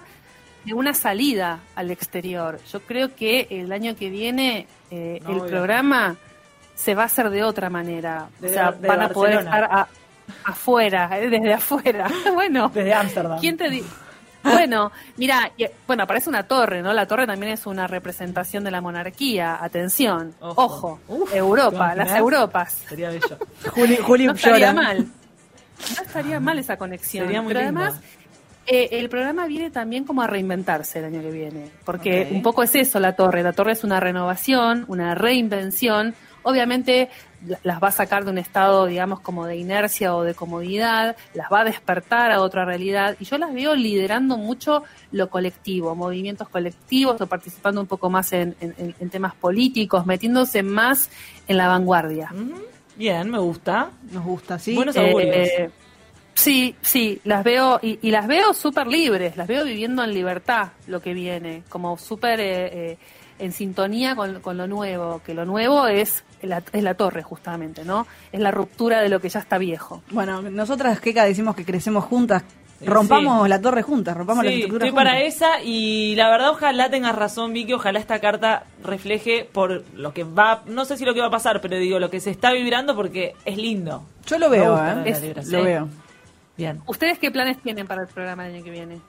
de una salida al exterior. Yo creo que el año que viene eh, No, el obvio. programa se va a hacer de otra manera. O sea, van a poder estar a- afuera, eh, desde afuera. bueno, Desde Ámsterdam. ¿quién te di- Bueno, mira, y- bueno, aparece una torre, ¿no? La torre también es una representación de la monarquía. Atención, ojo, Europa, ¿te las? Europas. Sería bello. Juli, Juli no estaría llora. mal. No estaría mal esa conexión. Sería muy Pero lindo. además, eh, el programa viene también como a reinventarse el año que viene. Porque un poco es eso la torre. La torre es una renovación, una reinvención. Obviamente las va a sacar de un estado, digamos, como de inercia o de comodidad, las va a despertar a otra realidad. Y yo las veo liderando mucho lo colectivo, movimientos colectivos o participando un poco más en, en- temas políticos, metiéndose más en la vanguardia. Bien, me gusta. Nos gusta, sí. Buenos Eh, sí, sí, las veo y, y las veo súper libres, las veo viviendo en libertad lo que viene, como súper eh, eh, en sintonía con, con lo nuevo, que lo nuevo es la, es la torre justamente, ¿no? Es la ruptura de lo que ya está viejo. Bueno, nosotras, Keka, decimos que crecemos juntas rompamos la torre juntas, rompamos la estructura estoy para juntas. esa y la verdad ojalá tengas razón Vicky, ojalá esta carta refleje por lo que va, no sé si lo que va a pasar, pero digo lo que se está vibrando porque es lindo. Yo lo veo, gusta ¿eh? Es- lo veo. Bien. ¿Ustedes qué planes tienen para el programa del año que viene?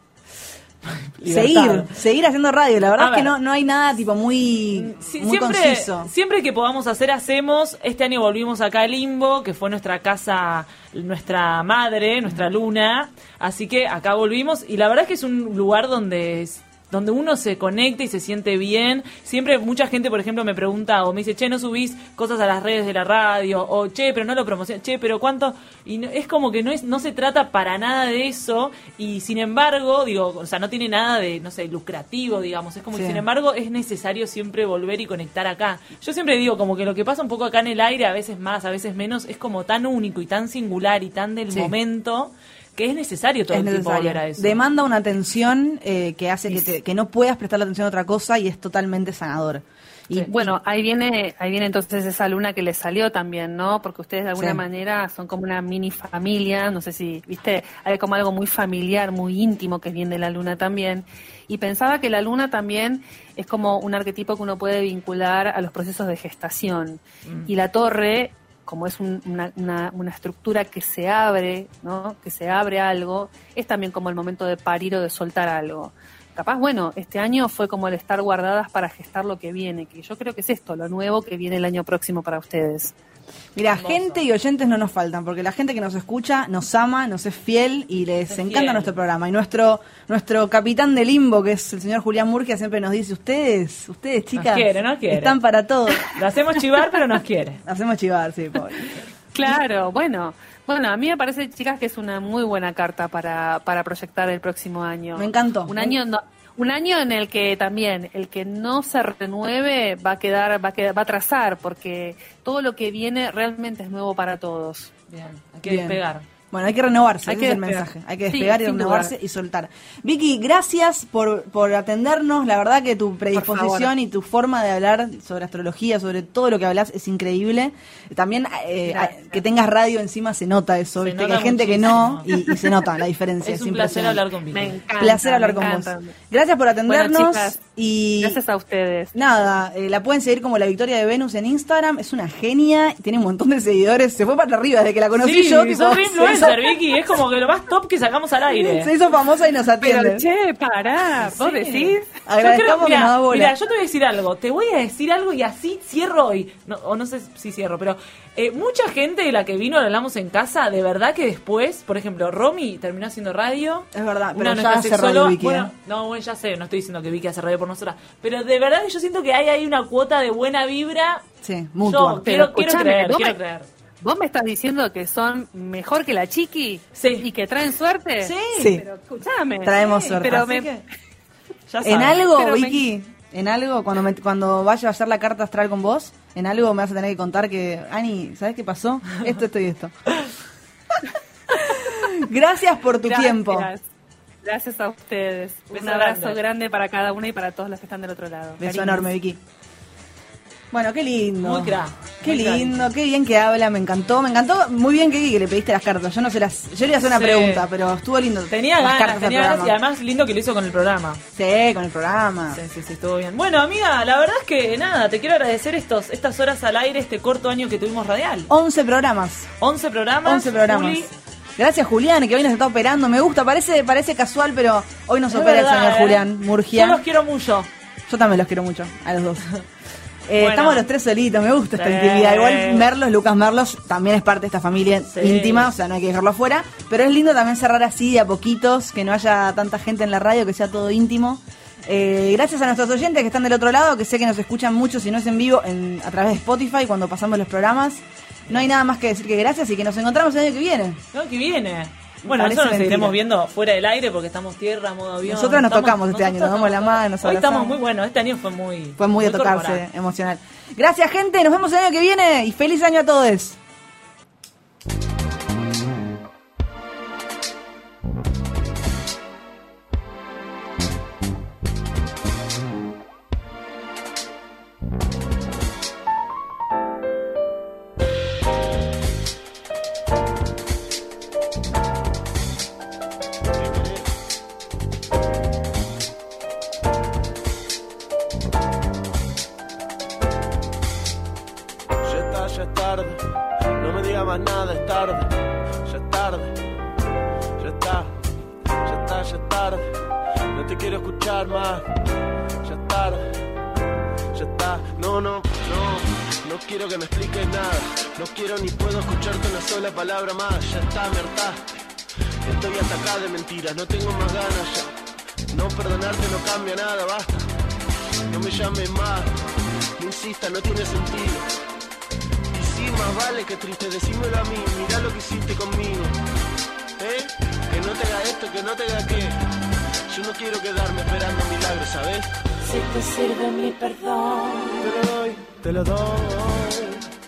Seguir, seguir haciendo radio. La verdad A es que ver. no, no hay nada tipo muy, Sí, muy siempre, conciso. siempre que podamos hacer, hacemos. Este año volvimos acá a Limbo, que fue nuestra casa, nuestra madre, nuestra luna. Así que acá volvimos y la verdad es que es un lugar donde es- donde uno se conecta y se siente bien. Siempre mucha gente, por ejemplo, me pregunta o me dice, che, no subís cosas a las redes de la radio, o che, pero no lo promocionas, che, pero cuánto. Y no- es como que no, es, no se trata para nada de eso, y sin embargo, digo, o sea, no tiene nada de, no sé, lucrativo, digamos. Es como que sin embargo es necesario siempre volver y conectar acá. Yo siempre digo, como que lo que pasa un poco acá en el aire, a veces más, a veces menos, es como tan único y tan singular y tan del Sí. momento que es necesario todo Es el tiempo necesario. volver a eso. Demanda una atención eh, que hace que, te- que no puedas prestarle atención a otra cosa y es totalmente sanador. Y, bueno, ahí viene, ahí viene entonces esa luna que les salió también, ¿no? Porque ustedes de alguna Sí. manera son como una mini familia, no sé si, viste, hay como algo muy familiar, muy íntimo que viene de la luna también. Y pensaba que la luna también es como un arquetipo que uno puede vincular a los procesos de gestación. Mm. Y la torre, como es un- una, una- una estructura que se abre, ¿no? Que se abre algo, es también como el momento de parir o de soltar algo. Capaz, bueno, este año fue como el estar guardadas para gestar lo que viene, que yo creo que es esto, lo nuevo que viene el año próximo para ustedes. Mira, gente y oyentes no nos faltan, porque la gente que nos escucha nos ama, nos es fiel y les Es encanta fiel. nuestro programa. Y nuestro nuestro capitán de limbo, que es el señor Julián Murgia, siempre nos dice, ustedes, ustedes chicas, quiere, nos quiere. están para todo. Lo hacemos chivar, pero nos quiere. Hacemos chivar, sí, pobre. Claro, bueno, bueno, a mí me parece, chicas, que es una muy buena carta para, para proyectar el próximo año. Me encantó. Un año, no- un año en el que también el que no se renueve va a quedar, va a quedar, va a trazar, porque todo lo que viene realmente es nuevo para todos. Bien, hay que Bien. despegar. Bueno, hay que renovarse, Hay ese que es el mensaje. Hay que Sí, despegar y renovarse y soltar. Vicky, gracias por, por atendernos. La verdad que tu predisposición y tu forma de hablar sobre astrología, sobre todo lo que hablas, es increíble. También eh, que tengas radio encima se nota eso. Hay gente que no y, y se nota la diferencia. Es un placer hablar con Vicky. Me encanta. Placer hablar me con encanta. vos. Gracias por atendernos Bueno, chicas, y Gracias a ustedes. nada, eh, la pueden seguir como la Victoria de Venus en Instagram, es una genia, tiene un montón de seguidores, se fue para arriba desde que la conocí sí, yo. sos tipo, influencer, Vicky. Es como que lo más top que sacamos al aire. Se hizo famosa y nos Pero, atiende. che, pará, vos Sí. decís. Agradezcamos mira, da bola. mira, yo te voy a decir algo. Te voy a decir algo y así cierro hoy. No, o no sé si cierro, pero eh, mucha gente de la que vino, lo hablamos en casa, de verdad que después, por ejemplo, Romy terminó haciendo radio. Es verdad, pero ya hace radio Vicky, Bueno, ¿eh? no, bueno, ya sé, no estoy diciendo que Vicky hace radio por nosotras. Pero de verdad que yo siento que hay ahí una cuota de buena vibra. Sí, mutua. Yo quiero, creer, quiero me- creer. ¿Vos me estás diciendo que son mejor que la chiqui? Sí. ¿Y que traen suerte? Sí. Sí. Pero escúchame. Traemos Sí, suerte. Pero Así me, Ya En algo, Pero me- Vicky, en algo, cuando, me- cuando vaya a hacer la carta astral con vos, en algo me vas a tener que contar que, Ani, ¿sabes qué pasó? Esto, esto y esto. Gracias por tu Gracias. tiempo. Gracias a ustedes. Beso Un abrazo grande. grande. para cada una y para todos los que están del otro lado. Beso Cariños. enorme, Vicky. Bueno, qué lindo. Muy crack. Qué Muy lindo, qué bien que habla, me encantó. Me encantó muy bien que, que le pediste las cartas. Yo no se las. Yo le iba a hacer una Sí. pregunta, pero estuvo lindo. Tenía las ganas, cartas tenía ganas y además lindo que lo hizo con el programa. Sí, con el programa. Sí, sí, sí, estuvo bien. Bueno, amiga, la verdad es que nada, te quiero agradecer estos, estas horas al aire, este corto año que tuvimos radial. 11 programas. 11 programas. 11 programas. Juli. Gracias, Julián, que hoy nos está operando. Me gusta, parece, parece casual, pero hoy nos Es opera verdad, el señor ¿eh? Julián Murgia. Yo los quiero mucho. Yo también los quiero mucho, a los dos. Eh, Bueno. Estamos los tres solitos, me gusta esta Sí. intimidad. Igual Merlos, Lucas Merlos, también es parte de esta familia Sí. íntima, o sea, no hay que dejarlo afuera. Pero es lindo también cerrar así de a poquitos, que no haya tanta gente en la radio, que sea todo íntimo. Eh, gracias a nuestros oyentes que están del otro lado, que sé que nos escuchan mucho, si no es en vivo, en, a través de Spotify, cuando pasamos los programas. No hay nada más que decir que gracias y que nos encontramos el año que viene. No, que viene. Bueno, nosotros nos mentira. seguiremos viendo fuera del aire porque estamos tierra, modo avión. Nosotras nos Estamos- tocamos este año, nos damos la mano, nos Hoy estamos muy buenos, este año fue muy. Fue muy de tocarse, corporal. emocional. Gracias, gente. Nos vemos el año que viene y feliz año a todos. Quiero quedarme esperando milagros, ¿sabes? Si te sirve mi perdón, Te lo doy, te lo doy.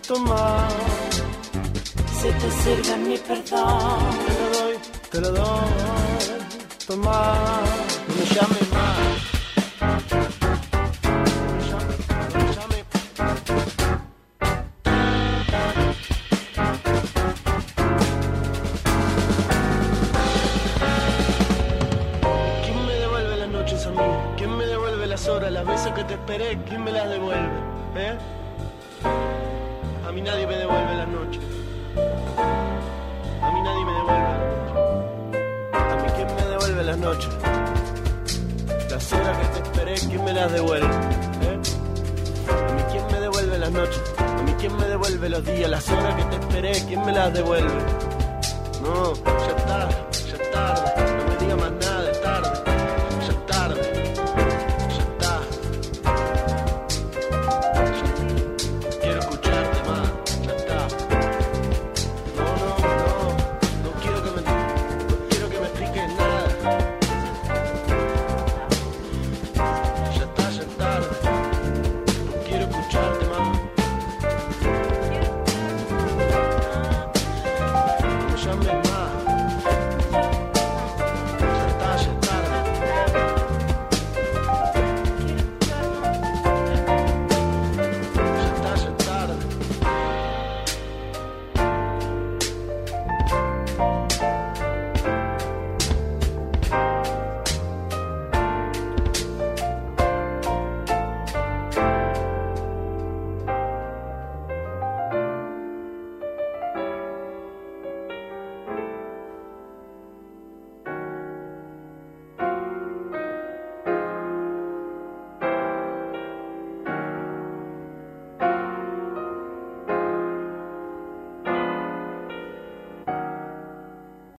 Toma, si te sirve mi perdón, te lo doy, te lo doy. Toma, no me llames más. Esperé? ¿Quién me las devuelve? ¿Eh? A mí nadie me devuelve las noches. A mí nadie me devuelve las noches. A mí quién me devuelve las noches. Las horas que te esperé, ¿quién me las devuelve? ¿Eh? A mí quién me devuelve las noches. A mí quién me devuelve los días, las horas que te esperé, ¿quién me las devuelve? No, ya está, ya tarde.